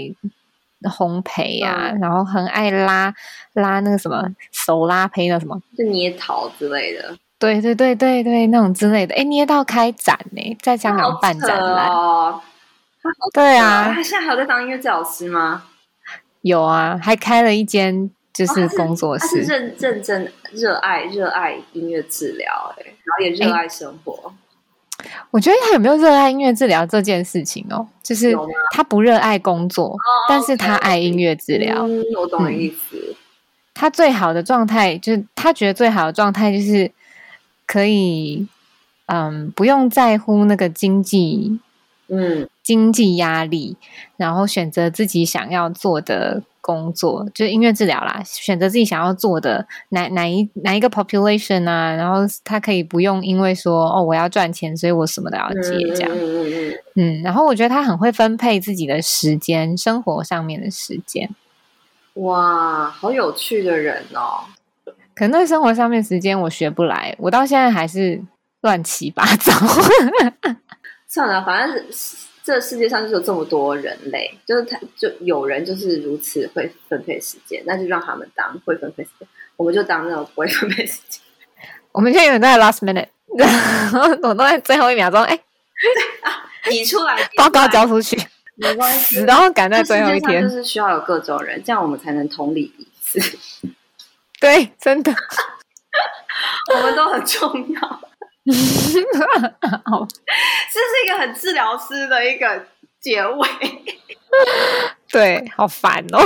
烘焙啊，然后很爱拉拉那个什么手拉胚那什么，就捏陶之类的。对对对对对，那种之类的。哎，捏到开展呢，在香港办展览哦。对啊，他现在还有在当音乐教师吗？有啊，还开了一间就是工作室。是认认真热爱热爱音乐治疗，哎，然后也热爱生活。我觉得他有没有热爱音乐治疗这件事情哦？就是他不热爱工作，哦、但是他爱音乐治疗。嗯，我懂你意思。嗯、他最好的状态就是他觉得最好的状态就是可以，嗯，不用在乎那个经济。嗯，经济压力，然后选择自己想要做的工作，就是音乐治疗啦。选择自己想要做的哪哪一哪一个 population 啊，然后他可以不用因为说哦我要赚钱，所以我什么都要接这样。嗯然后我觉得他很会分配自己的时间，生活上面的时间。哇，好有趣的人哦！可能生活上面时间我学不来，我到现在还是乱七八糟。[laughs] 算了，反正这世界上就有这么多人类，就是他，就有人就是如此会分配时间，那就让他们当会分配时间，我们就当那种不会分配时间。[laughs] 我们现在有人在 last minute，[laughs] 我都在最后一秒钟，哎，你出来，报告交出去，没关系，然后赶在最后一天，就是需要有各种人，这样我们才能同理彼此。[laughs] 对，真的，我们都很重要。[laughs] 好，这是一个很治疗师的一个结尾。[laughs] 对，好烦哦。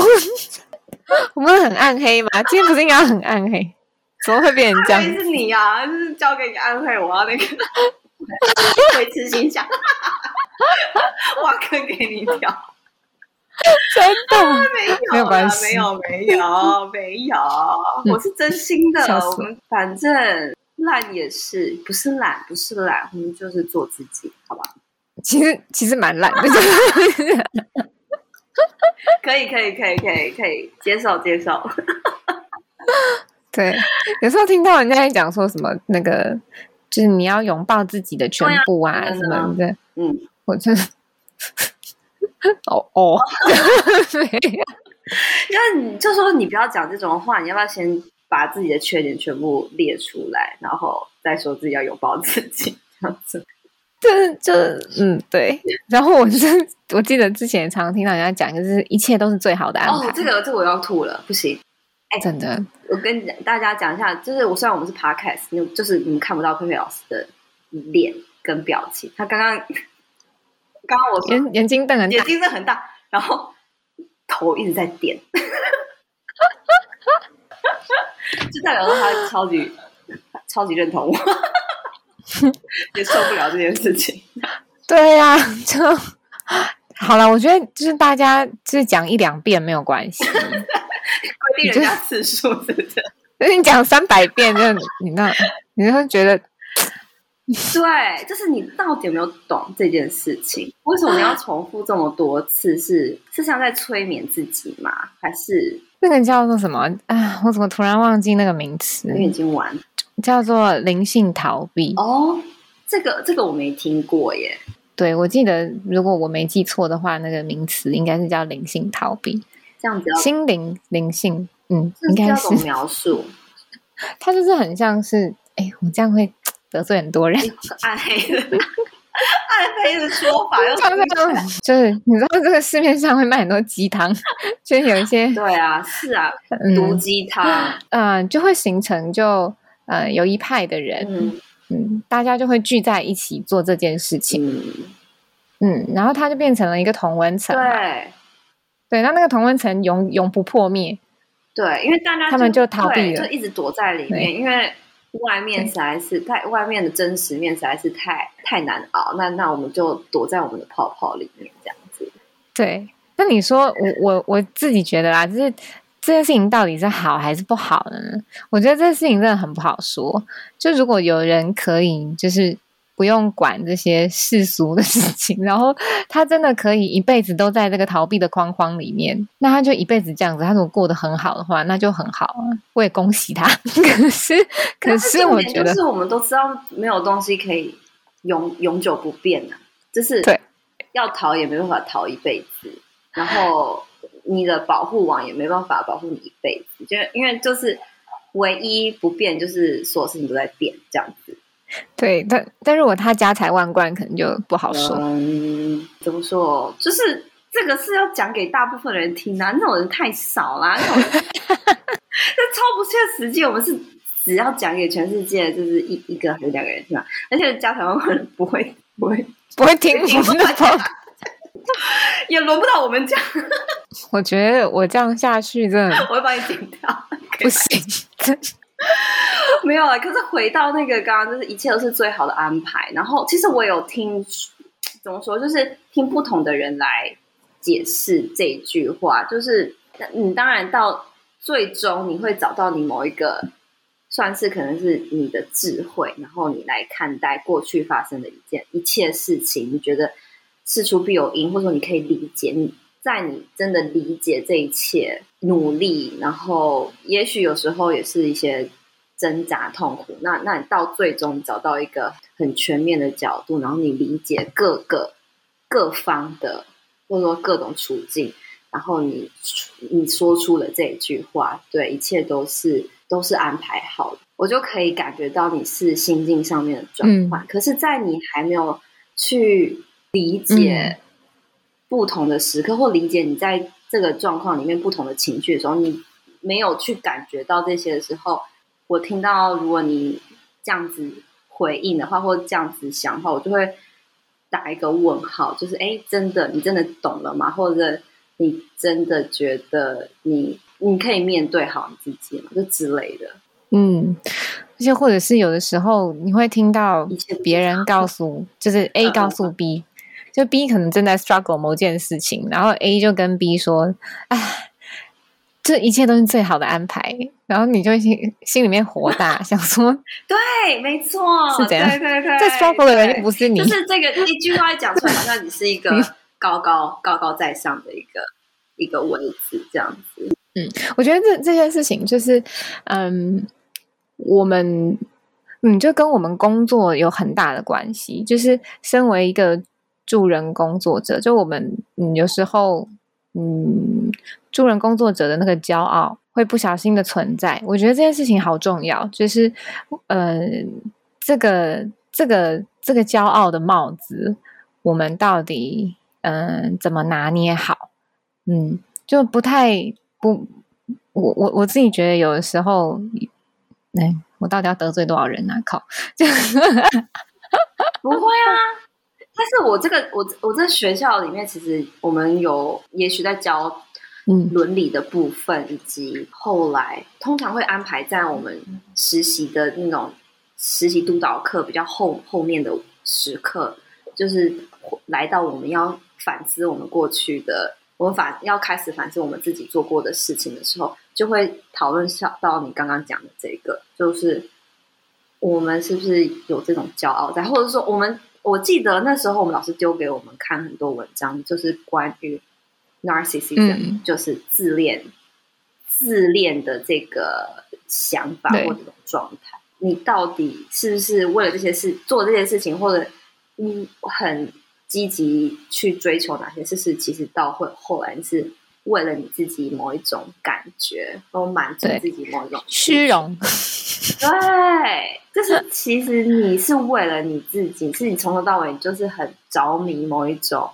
[laughs] 我们很暗黑吗？今天不是应该很暗黑？怎么会变成这样？是你啊，就是交给你暗黑，我要那个维持形象，挖坑给你跳。真的、啊、没有没有关系，没有没有没有，我是真心的。我们反正懒也是，不是懒，不是懒，我们就是做自己，好吧？[laughs] 其实其实蛮懒的，[laughs] 可以可以可以可以可以接受接受。[laughs] 对，有时候听到人家在讲说什么那个，就是你要拥抱自己的全部啊，啊什么的，嗯，我真的。哦哦，因为你就说你不要讲这种话，你要不要先把自己的缺点全部列出来，然后再说自己要拥抱自己这样子？[laughs] 这这嗯对。[laughs] 然后我就是我记得之前常常听到人家讲，就是一切都是最好的安排。哦，这个这个我要吐了，不行！哎，真的，我跟大家讲一下，就是我虽然我们是 podcast，就是你们看不到佩佩老师的脸跟表情，他刚刚。刚刚我说眼眼睛瞪很大，眼睛瞪很大，然后头一直在点，[laughs] 就代表说他超级超级认同我，[laughs] 也受不了这件事情。对呀、[laughs] 啊，就好了。我觉得就是大家就是讲一两遍没有关系，[laughs] 规定人家次数是的。那？你讲三百遍，就你那，你会觉得。对，就是你到底有没有懂这件事情？为什么你要重复这么多次？是是像在催眠自己吗？还是那个叫做什么？啊，我怎么突然忘记那个名词？已经完，叫做灵性逃避。哦，这个这个我没听过耶。对，我记得如果我没记错的话，那个名词应该是叫灵性逃避。这样子，心灵灵性，嗯，应该是描述。它就是很像是，哎，我这样会。[tsk] 得罪很多人，暗黑的 [laughs] 暗黑的说法 [laughs] 又出现，就是你知道这个市面上会卖很多鸡汤，[laughs] 就有一些对啊，是啊，毒鸡汤，嗯、呃，就会形成就呃有一派的人，嗯，嗯，大家就会聚在一起做这件事情，嗯，嗯，然后它就变成了一个同温层，对，对，那那个同温层永永不破灭，对，因为大家他们就逃避了，就一直躲在里面，因为。外面实在是太，外面的真实面实在是太太难熬，那那我们就躲在我们的泡泡里面这样子。对，那你说我我我自己觉得啦，就是这件事情到底是好还是不好呢？我觉得这件事情真的很不好说。就如果有人可以，就是。不用管这些世俗的事情，然后他真的可以一辈子都在这个逃避的框框里面，那他就一辈子这样子。他如果过得很好的话，那就很好啊，我也恭喜他。[laughs] 可是，可是我觉得，是我们都知道没有东西可以永永久不变的，就是对，要逃也没办法逃一辈子，然后你的保护网也没办法保护你一辈子，就因为就是唯一不变就是所有事情都在变这样子。对，但但如果他家财万贯，可能就不好说。嗯，怎么说？就是这个是要讲给大部分人听啊，那种人太少啦，那种这 [laughs] 超不切实际。我们是只要讲给全世界，就是一一个还是两个人听啊？而且家财万贯不会不会不会听我们的话，[laughs] 也轮不到我们讲。我觉得我这样下去，真的我会帮你剪掉，不行。[laughs] 没有啊，可是回到那个刚刚，就是一切都是最好的安排。然后，其实我有听怎么说，就是听不同的人来解释这句话。就是你当然到最终，你会找到你某一个算是可能是你的智慧，然后你来看待过去发生的一件一切事情。你觉得事出必有因，或者说你可以理解你。在你真的理解这一切努力，然后也许有时候也是一些挣扎痛苦。那那你到最终找到一个很全面的角度，然后你理解各个各方的或者说各种处境，然后你你说出了这一句话，对，一切都是都是安排好的，我就可以感觉到你是心境上面的转换。嗯、可是，在你还没有去理解。嗯不同的时刻，或理解你在这个状况里面不同的情绪的时候，你没有去感觉到这些的时候，我听到如果你这样子回应的话，或这样子想的话，我就会打一个问号，就是哎，真的，你真的懂了吗？或者你真的觉得你你可以面对好你自己吗？就之类的。嗯，而且或者是有的时候你会听到别人告诉，就是 A 告诉 B。就 B 可能正在 struggle 某件事情，然后 A 就跟 B 说：“哎，这一切都是最好的安排。”然后你就心心里面火大，想说：[laughs] “对，没错，是这样。”对对对，这 struggle 的人又不是你，就是这个一句话讲出来，好像你是一个 [laughs] 高高高高在上的一个一个位置，这样子。嗯，我觉得这这件事情就是，嗯，我们。嗯，就跟我们工作有很大的关系。就是身为一个助人工作者，就我们嗯，有时候嗯，助人工作者的那个骄傲会不小心的存在。我觉得这件事情好重要，就是呃，这个这个这个骄傲的帽子，我们到底嗯、怎么拿捏好？嗯，就不太不，我我我自己觉得有的时候，哎。我到底要得罪多少人啊？靠！[laughs] 不会啊，但是我这个我我这学校里面，其实我们有也许在教嗯。伦理的部分，嗯、以及后来通常会安排在我们实习的那种实习督导课比较后后面的时刻，就是来到我们要反思我们过去的，我们反要开始反思我们自己做过的事情的时候。就会讨论到你刚刚讲的这个，就是我们是不是有这种骄傲在，或者说我们，我记得那时候我们老师丢给我们看很多文章，就是关于 narcissism，嗯，就是自恋、自恋的这个想法或这种状态。你到底是不是为了这些事做这些事情，或者嗯很积极去追求哪些事是其实到会后来是。为了你自己某一种感觉，或满足自己某一种虚荣，[laughs] 对，就是其实你是为了你自己，是你从头到尾就是很着迷某一种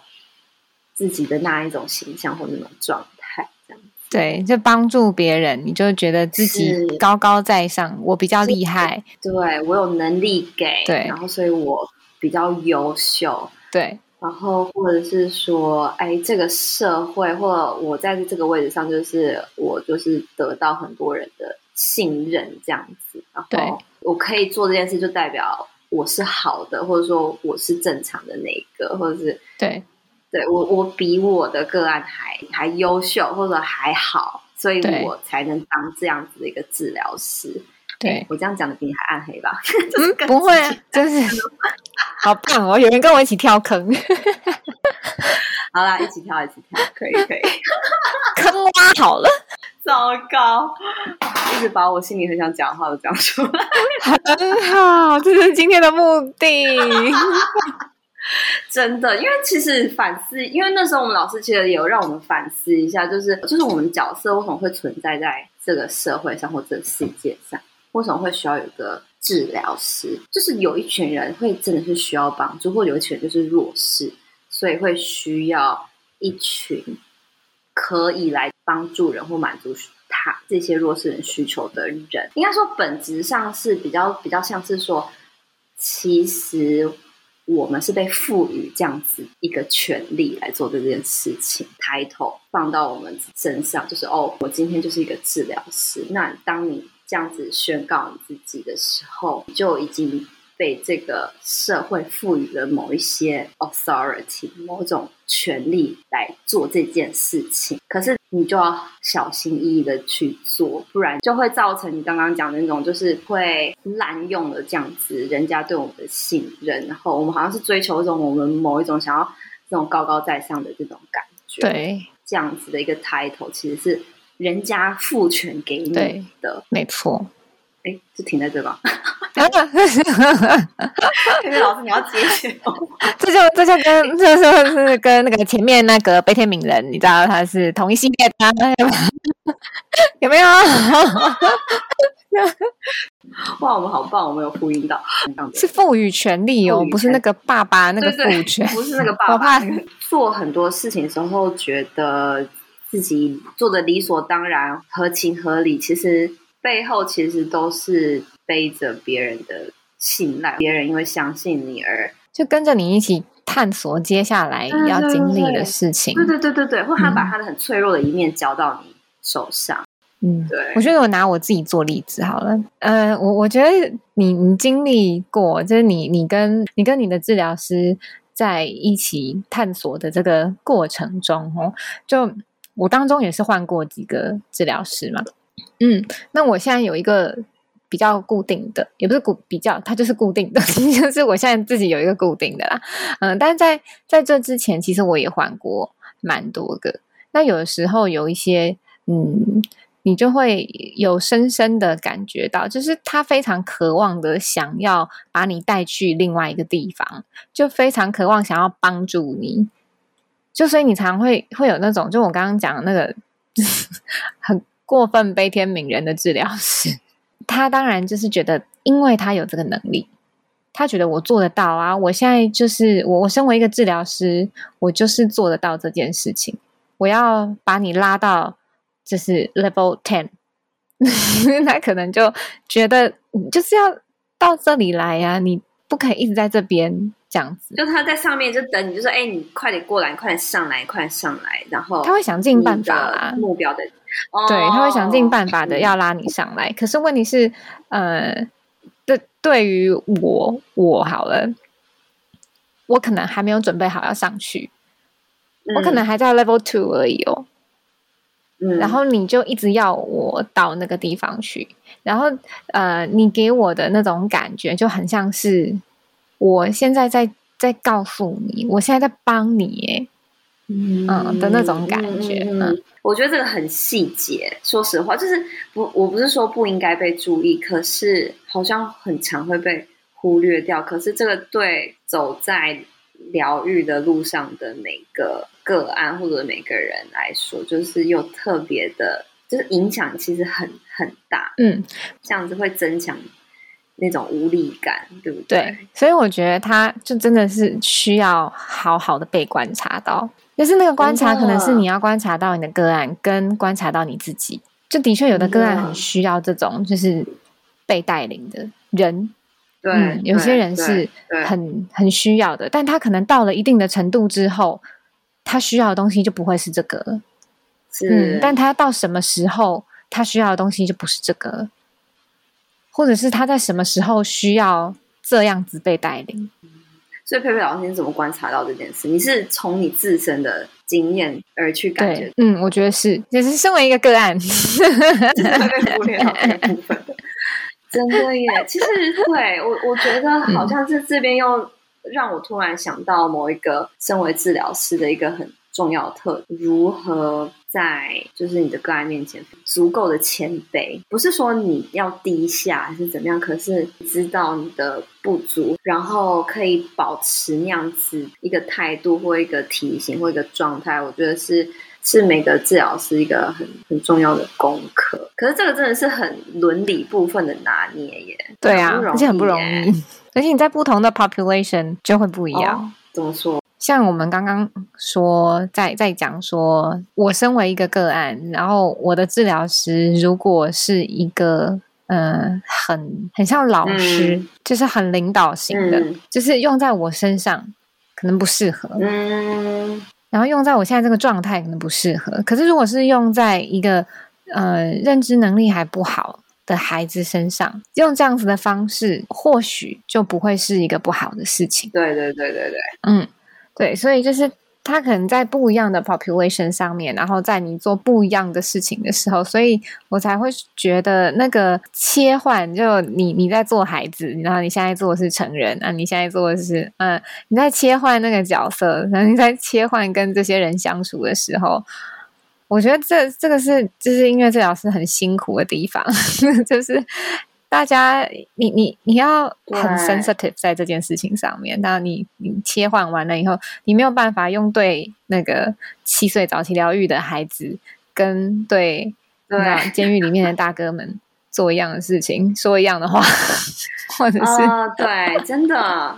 自己的那一种形象或那种状态，这样。对，就帮助别人，你就觉得自己高高在上，我比较厉害，对，我有能力给，对，然后所以我比较优秀，对。然后，或者是说，哎，这个社会，或我在这个位置上，就是我就是得到很多人的信任，这样子。然后，我可以做这件事，就代表我是好的，或者说我是正常的那一个，或者是对，对我我比我的个案还还优秀，或者还好，所以我才能当这样子的一个治疗师。对，我这样讲的比你还暗黑吧？[laughs] 嗯，不会啊，就是 [laughs] [laughs] 好棒哦！有人跟我一起跳坑，好啦，一起跳，一起跳，可以，可以，坑挖好了。糟糕，一直把我心里很想讲的话都讲出来，很好，这是今天的目的。真的，因为其实反思，因为那时候我们老师其实也有让我们反思一下，就是就是我们角色为什么会存在在这个社会上或这个世界上。为什么会需要有一个治疗师？就是有一群人会真的是需要帮助，或有一群人就是弱势，所以会需要一群可以来帮助人或满足他这些弱势人需求的人。应该说，本质上是比较比较像是说，其实我们是被赋予这样子一个权利来做这件事情，title 放到我们身上，就是哦，我今天就是一个治疗师。那当你这样子宣告你自己的时候，就已经被这个社会赋予了某一些 authority、某种权利来做这件事情。可是你就要小心翼翼的去做，不然就会造成你刚刚讲的那种，就是会滥用了这样子人家对我们的信任，然后我们好像是追求一种我们某一种想要这种高高在上的这种感觉。对，这样子的一个 title 其实是。人家赋权给你的，没错。哎，就停在这吧。[laughs] 老师，你要接球。[laughs] 这就 [laughs] 这就跟这就是跟那个前面那个悲天悯人，你知道他是同一系列的，有没有？哇，我们好棒，我们有呼应到，是赋予权利哦，不是那个爸爸那个赋权，不是那个爸爸。我怕做很多事情的时候觉得。自己做的理所当然、合情合理，其实背后其实都是背着别人的信赖，别人因为相信你而就跟着你一起探索接下来要经历的事情。对对对对对，或他把他的很脆弱的一面交到你手上。嗯，对。我觉得我拿我自己做例子好了。呃，我我觉得你你经历过，就是你你跟你跟你的治疗师在一起探索的这个过程中，哦，就我当中也是换过几个治疗师嘛，嗯，那我现在有一个比较固定的，也不是固比较，它就是固定的，[laughs] 就是我现在自己有一个固定的啦，嗯，但是在在这之前，其实我也换过蛮多个，那有的时候有一些，嗯。你就会有深深的感觉到，就是他非常渴望的想要把你带去另外一个地方，就非常渴望想要帮助你，就所以你常会会有那种，就我刚刚讲的那个很过分悲天悯人的治疗师，他当然就是觉得，因为他有这个能力，他觉得我做得到啊，我现在就是我，我身为一个治疗师，我就是做得到这件事情，我要把你拉到。就是 level ten，[laughs] 他可能就觉得就是要到这里来呀、啊，你不可以一直在这边这样子。就他在上面就等你，就说：“哎、欸，你快点过来，你快点上来，快点上来。”然后他会想尽办法啦，目标的，对，他会想尽办法的要拉你上来。可是问题是，呃，对，对于我，我好了，我可能还没有准备好要上去，我可能还在 level two 而已哦。然后你就一直要我到那个地方去，然后呃，你给我的那种感觉就很像是我现在在在告诉你，我现在在帮你耶，嗯，嗯的那种感觉。嗯，嗯，我觉得这个很细节。说实话，就是不，我不是说不应该被注意，可是好像很常会被忽略掉。可是这个对走在疗愈的路上的每个。个案或者每个人来说，就是又特别的，就是影响其实很很大。嗯，这样子会增强那种无力感，对不对？对，所以我觉得他就真的是需要好好的被观察到，就是那个观察可能是你要观察到你的个案，跟观察到你自己。就的确有的个案很需要这种就是被带领的人，对，嗯，有些人是很很需要的，但他可能到了一定的程度之后。他需要的东西就不会是这个，了，嗯，但他到什么时候他需要的东西就不是这个，或者是他在什么时候需要这样子被带领。所以佩佩老师，你怎么观察到这件事？你是从你自身的经验而去感觉？嗯，我觉得是，也是身为一个个案，[laughs] 真的被忽略到部分，[laughs] 真的耶。其实对我，我觉得好像是这边又。让我突然想到某一个身为治疗师的一个很重要的特，如何在就是你的个案面前足够的谦卑，不是说你要低下还是怎么样，可是知道你的不足，然后可以保持那样子一个态度或一个体型或一个状态，我觉得是是每个治疗师一个很很重要的功课。可是这个真的是很伦理部分的拿捏耶，对啊，而且很不容易。而且你在不同的 population 就会不一样。哦，怎么说？像我们刚刚说，在在讲说，我身为一个个案，然后我的治疗师如果是一个，嗯，很很像老师，嗯，就是很领导型的，嗯，就是用在我身上可能不适合。嗯，然后用在我现在这个状态可能不适合。可是如果是用在一个，呃，认知能力还不好。的孩子身上用这样子的方式，或许就不会是一个不好的事情。对对对对对，嗯，对，所以就是他可能在不一样的 population 上面，然后在你做不一样的事情的时候，所以我才会觉得那个切换，就你你在做孩子，然后你现在做的是成人啊，你现在做的是嗯，你在切换那个角色，然后你在切换跟这些人相处的时候。我觉得这这个是就是音乐治疗师很辛苦的地方，[laughs] 就是大家你你你要很 sensitive 在这件事情上面。那你你切换完了以后，你没有办法用对那个七岁早期疗愈的孩子跟对那监狱里面的大哥们做一样的事情，说一样的话，或者是、uh, 对，真的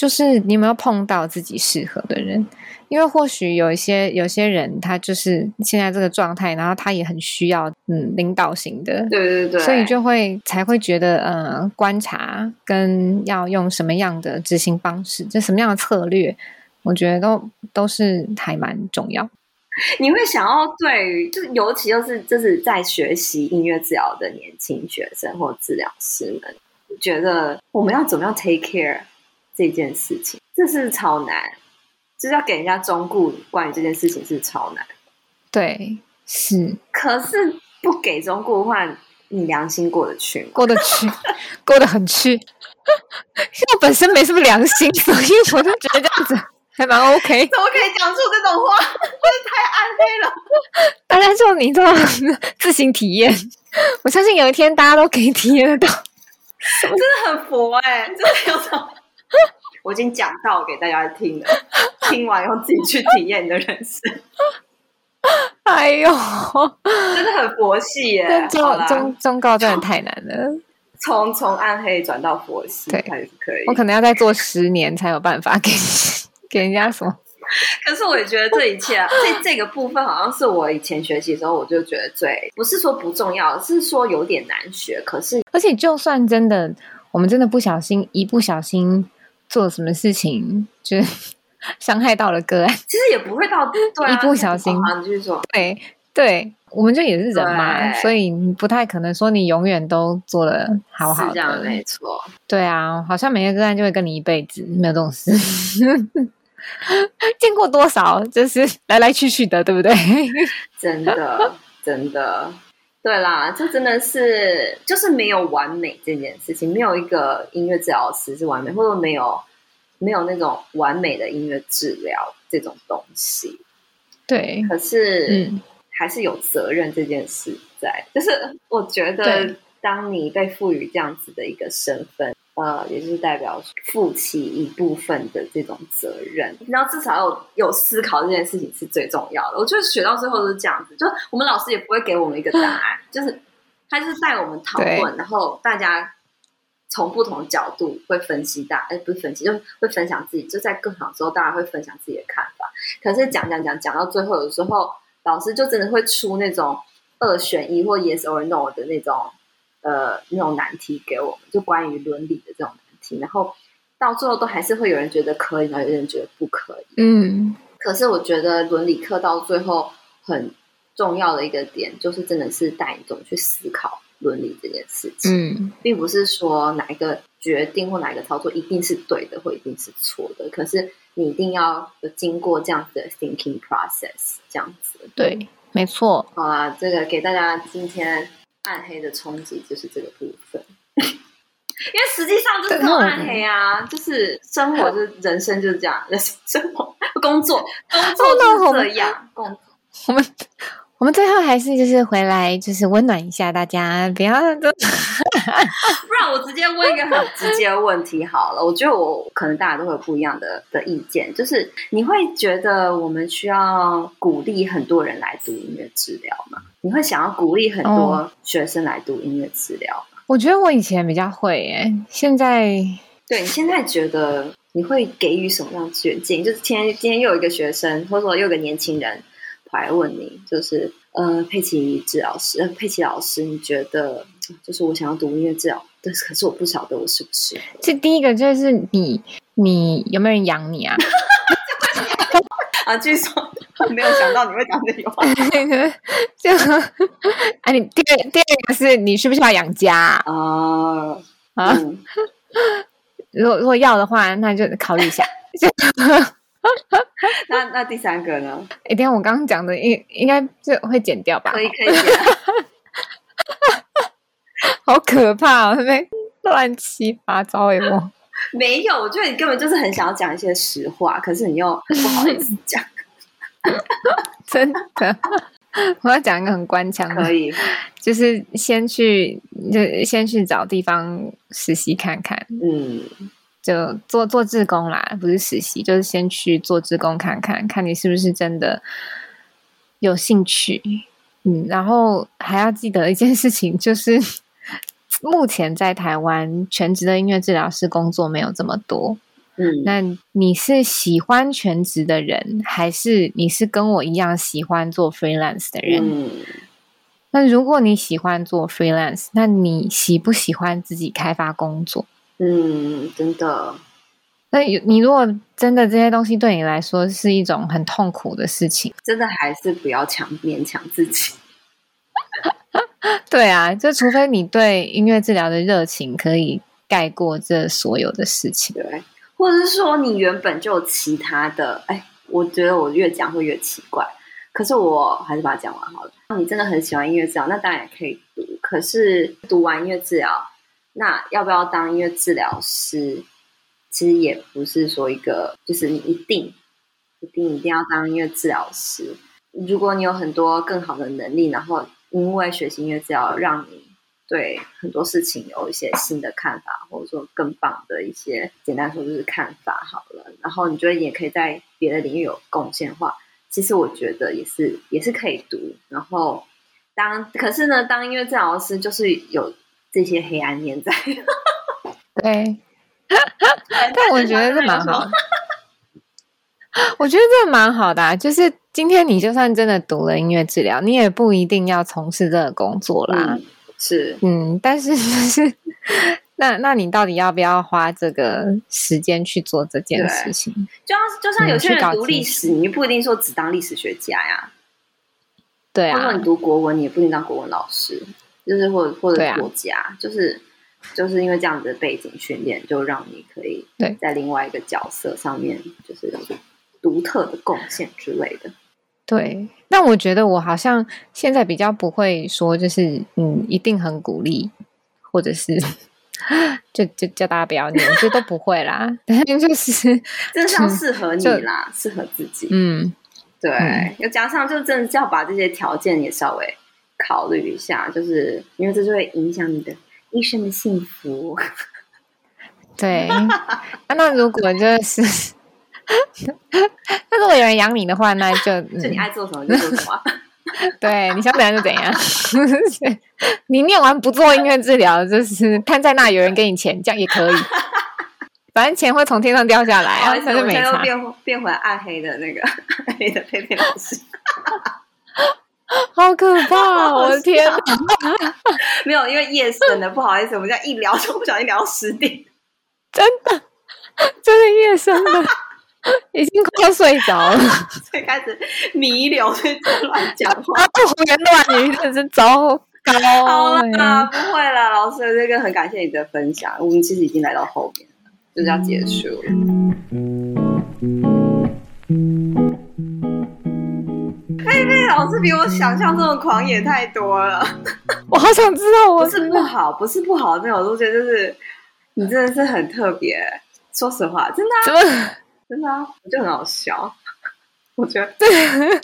就是你有没有碰到自己适合的人？因为或许有一些有些人，他就是现在这个状态，然后他也很需要嗯领导型的，对对对，所以就会才会觉得呃观察跟要用什么样的执行方式，就什么样的策略，我觉得都都是还蛮重要。[laughs] 你会想要对于，就尤其就是就是在学习音乐治疗的年轻学生或治疗师们，觉得我们要怎么样 take care？这这件事情，这是超难，就是要给人家忠告关于这件事情是超难。对，是。可是不给忠告的话，你良心过得去吗？过得去，[laughs] 过得很去。[laughs] 因为我本身没什么良心，所以我就觉得这样子还蛮 OK。怎么可以讲出这种话？[laughs] 真的太暗黑了。大家就你这种自行体验，我相信有一天大家都可以体验得到。真的很佛哎、欸，真的有种。我已经讲到给大家听了，听完以后自己去体验你的人生。哎呦，真的很佛系耶、欸！忠忠忠告真的太难了。从从暗黑转到佛系，对，还是可以。我可能要再做十年才有办法给给人家说。[laughs] 可是我也觉得这一切、啊，这这个部分好像是我以前学习的时候，我就觉得最不是说不重要，是说有点难学。可是，而且就算真的，我们真的不小心，一不小心做什么事情，就是 [laughs] 伤害到了个案，其实也不会到对、啊、一不小心。你继续说，对对。我们就也是人嘛，所以你不太可能说你永远都做的好好的。是这样，没错。对啊，好像每个个案就会跟你一辈子，没有这种事。[laughs] 见过多少，就是来来去去的，对不对？[laughs] 真的，真的。对啦，这真的是就是没有完美这件事情，没有一个音乐治疗师是完美，或者没有没有那种完美的音乐治疗这种东西。对，可是，嗯。还是有责任这件事在，就是我觉得，当你被赋予这样子的一个身份，呃，也就是代表负起一部分的这种责任，你要至少有有思考这件事情是最重要的。我觉得学到最后都是这样子，就我们老师也不会给我们一个答案，就是他就是带我们讨论，然后大家从不同角度会分析大，哎，不是分析，就会分享自己，就在更好的时候，大家会分享自己的看法。可是讲讲讲讲到最后有时候。老师就真的会出那种二选一或 yes or no 的那种呃那种难题给我们，就关于伦理的这种难题。然后到最后都还是会有人觉得可以，然后有人觉得不可以。嗯，可是我觉得伦理课到最后很重要的一个点，就是真的是带你怎么去思考伦理这件事情。嗯，并不是说哪一个决定或哪一个操作一定是对的或一定是错的，可是。你一定要有经过这样子的 thinking process，这样子。对，没错。好啦，这个给大家今天暗黑的冲击就是这个部分，因为实际上就是更暗黑啊，就是生活就是人生就是这样，人生活工作工作就是这样，工作我们。我们最后还是就是回来，就是温暖一下大家，不要不然我直接问一个很直接的问题好了。我觉得我可能大家都会有不一样的的意见，就是你会觉得我们需要鼓励很多人来读音乐治疗吗？你会想要鼓励很多学生来读音乐治疗吗？我觉得我以前比较会耶，现在对，你现在觉得你会给予什么样的决定？就是今天今天又有一个学生，或者说又有一个年轻人。来问你，就是呃，佩奇治疗师，呃，佩奇老师，你觉得就是我想要读音乐治疗，但是可是我不晓得我是不适合。这第一个就是你，你有没有人养你啊？[laughs] 啊，据说没有想到你会讲这句话。[laughs] 就啊，你第二第二个是你是不是要养家啊？呃、啊，嗯、[laughs] 如果如果要的话，那就考虑一下。那那第三个呢？哎，等下我刚刚讲的应应该就会剪掉吧？可以可以剪。好可怕哦！那边乱七八糟哎，我 [laughs] 没有，我觉得你根本就是很想要讲一些实话，可是你又不好意思讲。[laughs] 真的，[laughs] 我要讲一个很官腔的，可以，就是先去就先去找地方实习看看。嗯。就做做志工啦，不是实习，就是先去做志工看看，看你是不是真的有兴趣。嗯，然后还要记得一件事情，就是目前在台湾全职的音乐治疗师工作没有这么多。嗯，那你是喜欢全职的人，还是你是跟我一样喜欢做 freelance 的人？嗯，那如果你喜欢做 freelance，那你喜不喜欢自己开发工作？嗯，真的。那你如果真的这些东西对你来说是一种很痛苦的事情，真的还是不要强勉强自己。[laughs] [laughs] 对啊，就除非你对音乐治疗的热情可以盖过这所有的事情。对，或者是说你原本就有其他的，哎，我觉得我越讲会越奇怪，可是我还是把它讲完好了。你真的很喜欢音乐治疗，那当然也可以读。可是读完音乐治疗，那要不要当音乐治疗师？其实也不是说一个，就是你一定一定一定要当音乐治疗师。如果你有很多更好的能力，然后因为学习音乐治疗，让你对很多事情有一些新的看法，或者说更棒的一些，简单说就是看法好了。然后你觉得你也可以在别的领域有贡献的话，其实我觉得也是也是可以读。然后当可是呢，当音乐治疗师就是有这些黑暗面在。[laughs] 对，[laughs] 但我觉得这蛮好。[laughs] 我觉得这蛮好的啊，就是今天你就算真的读了音乐治疗，你也不一定要从事这个工作啦。嗯、是，嗯，但是 [laughs] 就是那那你到底要不要花这个时间去做这件事情？就像就像有些人读历史，你不一定说只当历史学家呀。对啊，或者你读国文，你也不一定当国文老师，就是或者或者作家，啊、就是就是因为这样子的背景训练，就让你可以在另外一个角色上面，就是。独特的贡献之类的，对。那我觉得我好像现在比较不会说，就是嗯，一定很鼓励，或者是就就叫大家不要念，我觉得都不会啦。但是就是 [laughs] 真的是要适合你啦，适合自己。嗯，对。又、嗯、加上就真的是要把这些条件也稍微考虑一下，就是因为这就会影响你的一生的幸福。[laughs] 对。[laughs] 啊、那如果就是。那 [laughs] 如果有人养你的话，那就、[laughs] 嗯、就你爱做什么就做什么。[laughs] 对，你想怎样就怎样。你念完不做音乐治疗，就是瘫在那，有人给你钱，这样也可以。反正钱会从天上掉下来啊，他就没差。变变回暗黑的那个暗黑的佩佩老师，好可怕！我的天，没有，因为夜深了，不好意思，我们这样一聊就不小心聊到十点，真的，真的夜深了。[laughs] 已经快要睡着了，[laughs] 所以开始弥留，所以乱讲话，胡言乱语，真是糟糕。[laughs] 好了，不会了，老师，这个很感谢你的分享。我们其实已经来到后面，就是要结束了。佩佩老师比我想象中的狂野太多了，我好想知道，我不是不好，不是不好，那种东西就是你真的是很特别。说实话，真的、啊。怎么？真的啊，我就很好笑。[laughs] 我觉得，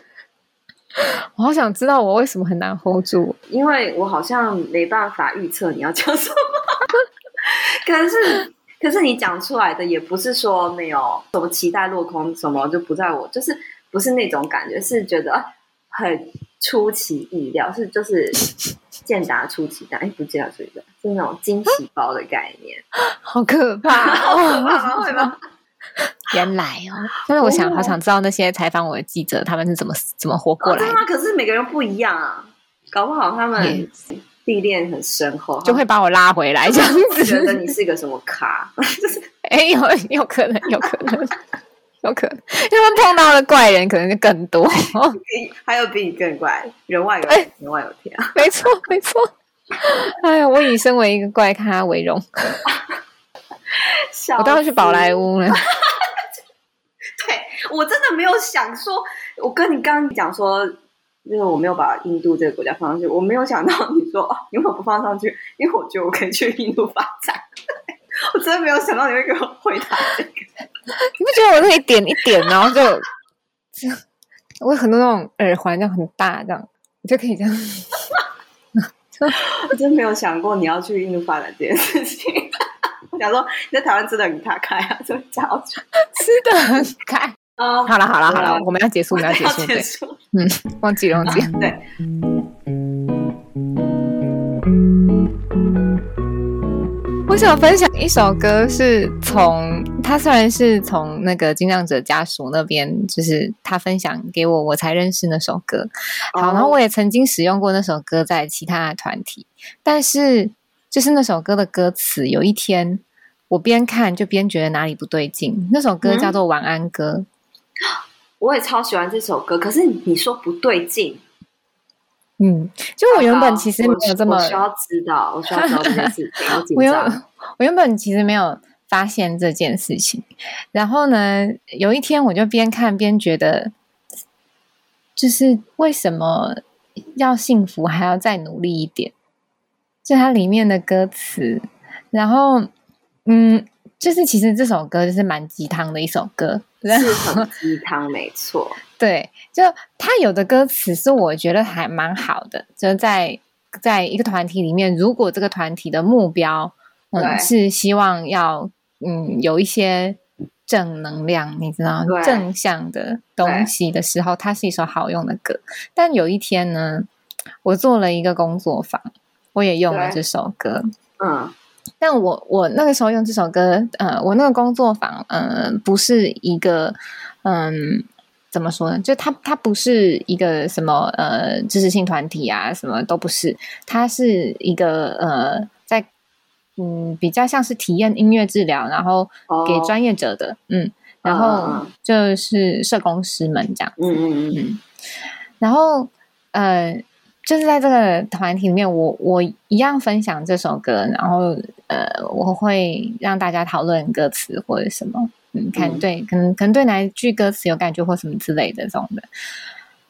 我好想知道我为什么很难 hold 住，因为我好像没办法预测你要讲什么。[laughs] 可是，可是你讲出来的也不是说没有什么期待落空，什么就不在我，就是不是那种感觉，是觉得很出其意料，是就是健达出奇蛋，哎，不健达出奇蛋，是那种惊喜包的概念，好可怕，哦，[laughs] 好可怕，会吗？[laughs] 原来哦，但是我想，好想知道那些采访我的记者，他们是怎么怎么活过来的。啊，可是每个人不一样啊，搞不好他们历练很深厚，就会把我拉回来，这样子。觉得你是一个什么咖？[laughs] 哎，有有可能，有可能，有可能，[laughs] 因为碰到的怪人可能就更多，还有比你更怪，人外有人，人外有天啊！没错，没错。哎呀，我以身为一个怪咖为荣。我当要去宝莱坞了。对，我真的没有想说，我跟你刚刚讲说，就是我没有把印度这个国家放上去，我没有想到你说哦，你为什么不放上去？因为我觉得我可以去印度发展。[laughs] 我真的没有想到你会给我回答这个。你不觉得我可以点一点，然后就这样？我有很多那种耳环，这样很大，这样你就可以这样。我真没有想过你要去印度发展这件事情。[laughs] 我想说你在台湾吃的很卡开啊，这么早 [laughs] 吃的很开。哦，好了好了好了，我们要结束，我们要结束。嗯，忘记了忘记了。对。我想分享一首歌，是从他虽然是从那个金亮者家属那边，就是他分享给我，我才认识那首歌。好，然后我也曾经使用过那首歌在其他的团体，但是就是那首歌的歌词，有一天。我边看就边觉得哪里不对劲。那首歌叫做《晚安歌》，嗯，[gasps] 我也超喜欢这首歌。可是你说不对劲，嗯，就我原本其实没有这么我，需要知道，我需要知道这件事情。我原 [laughs] 我原本其实没有发现这件事情。然后呢，有一天我就边看边觉得，就是为什么要幸福还要再努力一点？就它里面的歌词，然后嗯，就是其实这首歌就是蛮鸡汤的一首歌，是很鸡汤，没错。[laughs] 对，就他有的歌词是我觉得还蛮好的，就在在一个团体里面，如果这个团体的目标嗯是希望要嗯有一些正能量，你知道正向的东西的时候，它是一首好用的歌。但有一天呢，我做了一个工作坊，我也用了这首歌，嗯，但我我那个时候用这首歌，呃，我那个工作坊，嗯、呃，不是一个嗯。怎么说呢？就它它不是一个什么呃知识性团体啊，什么都不是。它是一个呃，在嗯比较像是体验音乐治疗，然后给专业者的，哦、嗯，然后就是社工师们这样嗯嗯，嗯。然后呃，就是在这个团体里面，我我一样分享这首歌，然后呃，我会让大家讨论歌词或者什么。嗯，看对，可能可能对哪一句歌词有感觉或什么之类的这种的。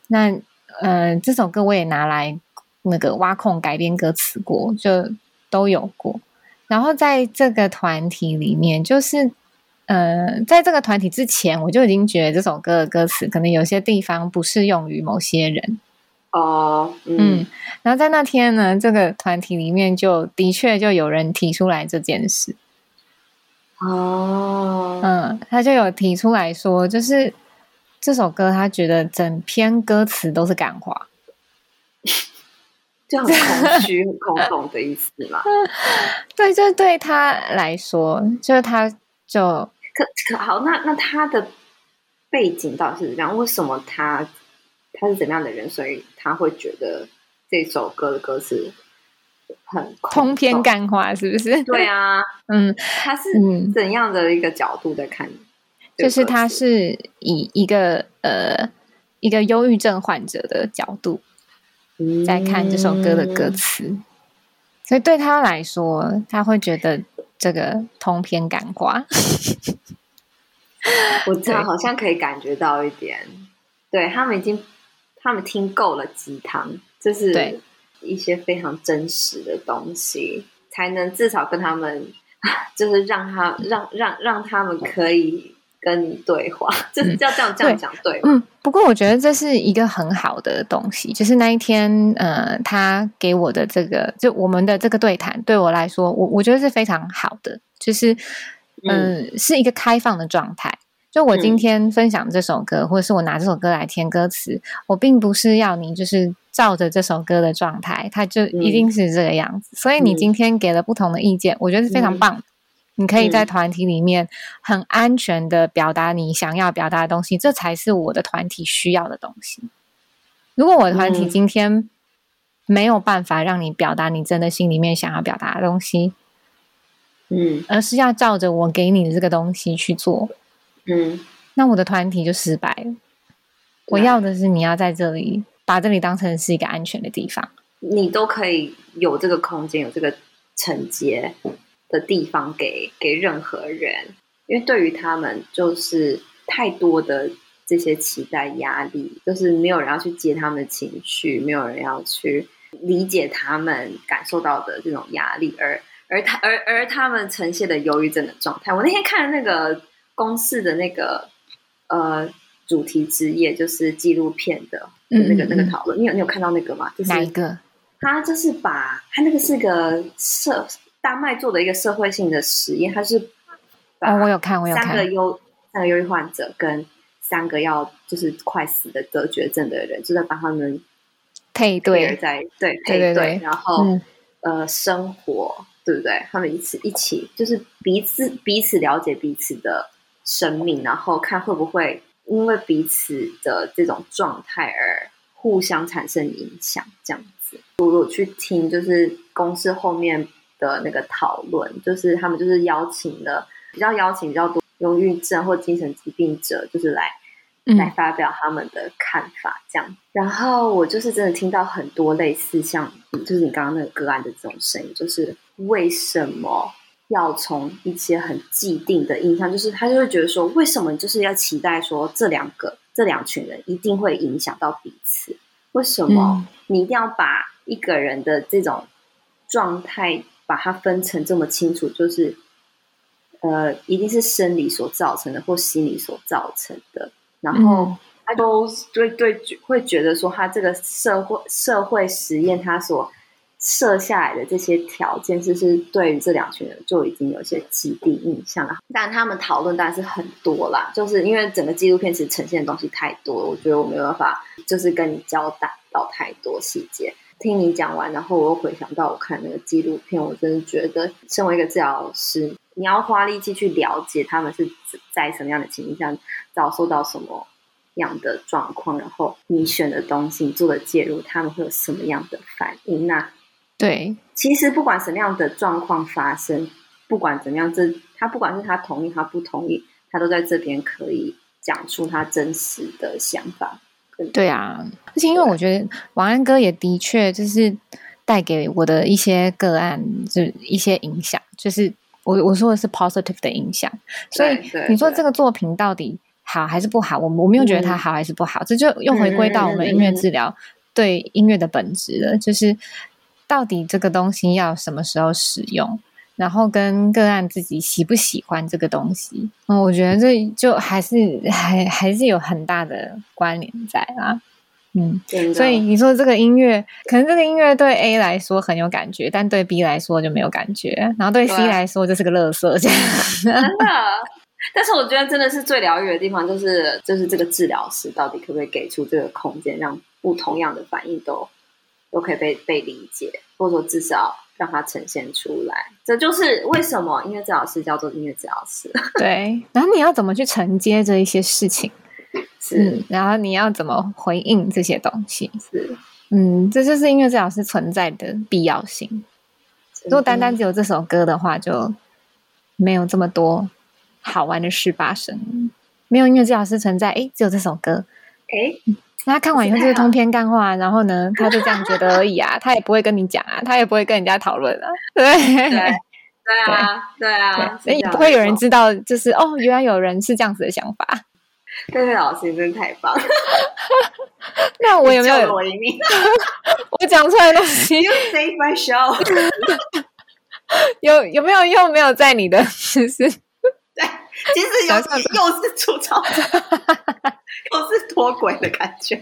那呃，这首歌我也拿来那个挖空改编歌词过，就都有过。然后在这个团体里面，就是呃，在这个团体之前，我就已经觉得这首歌的歌词可能有些地方不适用于某些人。哦，嗯，嗯。然后在那天呢，这个团体里面就的确就有人提出来这件事。哦，嗯，他就有提出来说，就是这首歌，他觉得整篇歌词都是感化，就很空虚、很空洞的意思嘛？[laughs] 对，就对他来说，就是他就可可好，那那他的背景到底是怎样？为什么他他是怎么样的人？所以他会觉得这首歌的歌词。很通篇干话是不是？[laughs] 对啊，嗯，他是怎样的一个角度在看？就是他是以一个呃一个忧郁症患者的角度在看这首歌的歌词，嗯，所以对他来说，他会觉得这个通篇干话。[laughs] 我这样好像可以感觉到一点，对他们已经他们听够了鸡汤，就是对。一些非常真实的东西，才能至少跟他们，[laughs] 就是让他让让让他们可以跟你对话，[laughs] 就是要这样这样讲对。嗯，不过我觉得这是一个很好的东西，就是那一天，呃，他给我的这个，就我们的这个对谈，对我来说，我我觉得是非常好的，就是，呃、嗯，是一个开放的状态。就我今天分享这首歌，嗯，或者是我拿这首歌来填歌词，我并不是要你就是。照着这首歌的状态，它就一定是这个样子。嗯、所以你今天给了不同的意见，嗯、我觉得是非常棒的。你可以在团体里面很安全的表达你想要表达的东西，这才是我的团体需要的东西。如果我的团体今天没有办法让你表达你真的心里面想要表达的东西，嗯，而是要照着我给你的这个东西去做，嗯，那我的团体就失败了。我要的是你要在这里。把这里当成是一个安全的地方，你都可以有这个空间，有这个承接的地方给给任何人，因为对于他们就是太多的这些期待压力，就是没有人要去接他们的情绪，没有人要去理解他们感受到的这种压力，而而他而而他们呈现的忧郁症的状态。我那天看那个公视的那个呃。主题之夜就是纪录片的那个嗯嗯嗯那个讨论，你有你有看到那个吗？就是哪一个？他就是把他那个是个社丹麦做的一个社会性的实验，他是哦，我有看，我有看三个忧三个忧郁患者跟三个要就是快死的得绝症的人，就在帮他们配对，在对配对，对，对，然后、嗯、呃生活对不对？他们一起一起就是彼此彼此了解彼此的生命，然后看会不会。因为彼此的这种状态而互相产生影响，这样子。我有去听，就是公司后面的那个讨论，就是他们就是邀请了比较邀请比较多忧郁症或精神疾病者，就是来、嗯、来发表他们的看法，这样。然后我就是真的听到很多类似像，就是你刚刚那个个案的这种声音，就是为什么要从一些很既定的印象，就是他就会觉得说，为什么就是要期待说这两个这两群人一定会影响到彼此？为什么你一定要把一个人的这种状态把它分成这么清楚？就是呃，一定是生理所造成的，或心理所造成的。然后他都对对会觉得说，他这个社会社会实验他所。设下来的这些条件，就是对于这两群人就已经有些既定印象了。但他们讨论当然是很多啦，就是因为整个纪录片其实呈现的东西太多了，我觉得我没有办法就是跟你交代到太多细节。听你讲完，然后我又回想到我看那个纪录片，我真的觉得，身为一个治疗师，你要花力气去了解他们是在什么样的情况下遭受到什么样的状况，然后你选的东西、你做的介入，他们会有什么样的反应？那对，其实不管什么样的状况发生，不管怎么样，这他不管是他同意他不同意，他都在这边可以讲出他真实的想法。对啊，而且因为我觉得王安哥也的确就是带给我的一些个案，就一些影响，就是我我说的是 positive 的影响。所以你说这个作品到底好还是不好？我我没有觉得它好还是不好，这就又回归到我们音乐治疗对音乐的本质了，就是。到底这个东西要什么时候使用，然后跟个案自己喜不喜欢这个东西，嗯，我觉得这就还是还还是有很大的关联在啦，嗯，所以你说这个音乐，可能这个音乐对 A 来说很有感觉，但对 B 来说就没有感觉，然后对 C 来说就是个乐色，这样。[laughs] 真的，但是我觉得真的是最疗愈的地方，就是就是这个治疗师到底可不可以给出这个空间，让不同样的反应都。都可以被被理解，或者说至少让它呈现出来。这就是为什么音乐治疗师叫做音乐治疗师。[laughs] 对，然后你要怎么去承接这一些事情？是、嗯，然后你要怎么回应这些东西？是，嗯，这就是音乐治疗师存在的必要性。如果单单只有这首歌的话，就没有这么多好玩的事发生。没有音乐治疗师存在，哎，只有这首歌，哎。那他看完以后就是通篇干话，然后呢，[laughs] 他就这样觉得而已啊，他也不会跟你讲啊，他也不会跟人家讨论啊，对。对。对啊，对。啊，所以也不会有人知道，就是哦，原来有人是这样子的想法。佩佩老师真的太棒。了，[laughs] 那我有没有？我一命？[laughs] 我讲出来的东西，You save my show，有有没有又？没有在你的，就是对，其实又又是出丑。[laughs] 又是脱轨的感觉，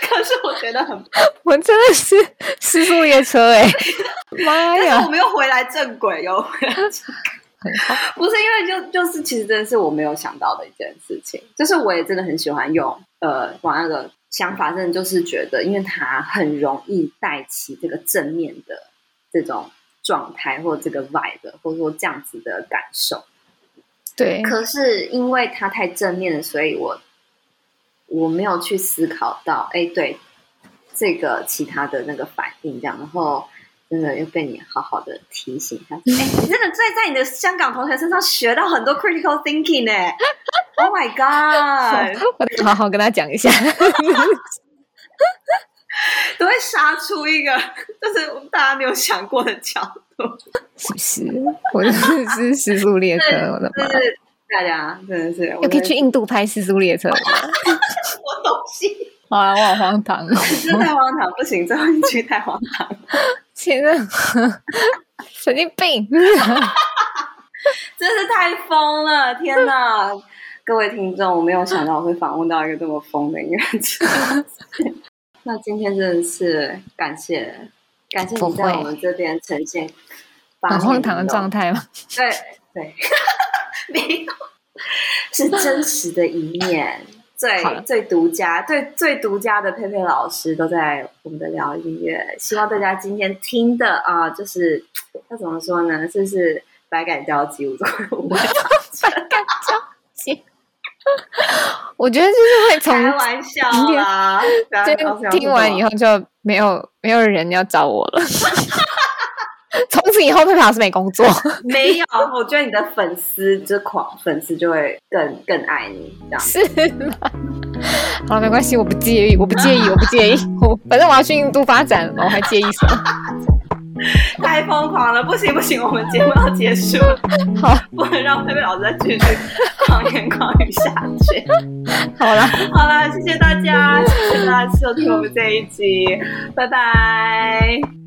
可是我觉得很，[laughs] 我真的是失速列车哎、欸，[laughs] 妈呀！我们又回来正轨，又回来正轨，不是因为就就是其实真的是我没有想到的一件事情，就是我也真的很喜欢用呃往那个想法，真的就是觉得，因为它很容易带起这个正面的这种状态，或这个 vibe，或者说这样子的感受。对，可是因为他太正面了，所以我。我没有去思考到，哎，对这个其他的那个反应，这样，然后真的又被你好好的提醒一下，哎，你真的在在你的香港同学身上学到很多 critical thinking 呢，Oh my god！[laughs] 我得好好跟他讲一下，[laughs] 都会杀出一个 [laughs] 就是大家没有想过的角度，是不是？我是失速列车，[laughs] 我的妈！大家真的是，我可以去印度拍失速列车。我懂心，好啊，我好荒唐，这太荒唐，不行，最后一句太荒唐，天啊，神经病，真是太疯了，天哪！各位听众，我没有想到我会访问到一个这么疯的音乐那今天真的是感谢，感谢你在我们这边呈现很荒唐的状态吗？对对。[laughs] 没有，是真实的一面，最最独家、最最独家的佩佩老师都在我们的聊音乐。希望大家今天听的啊、呃，就是要怎么说呢？就是百感交集，五种 [laughs] 百感交集。[laughs] 我觉得就是会从开玩笑啦，[laughs] 今天听完以后就没有没有人要找我了。[laughs] 从此以后，佩佩老师没工作。没有，我觉得你的粉丝之狂，粉丝就会更更爱你，这样是吗？好了，没关系，我不介意，我不介意，我不介意。我反正我要去印度发展，我还介意什么？[laughs] 太疯狂了，不行不行，我们节目要结束了，好，不能让佩佩老师再继续狂言狂语下去。好了，好了，谢谢大家，谢谢大家收听我们这一集，拜拜。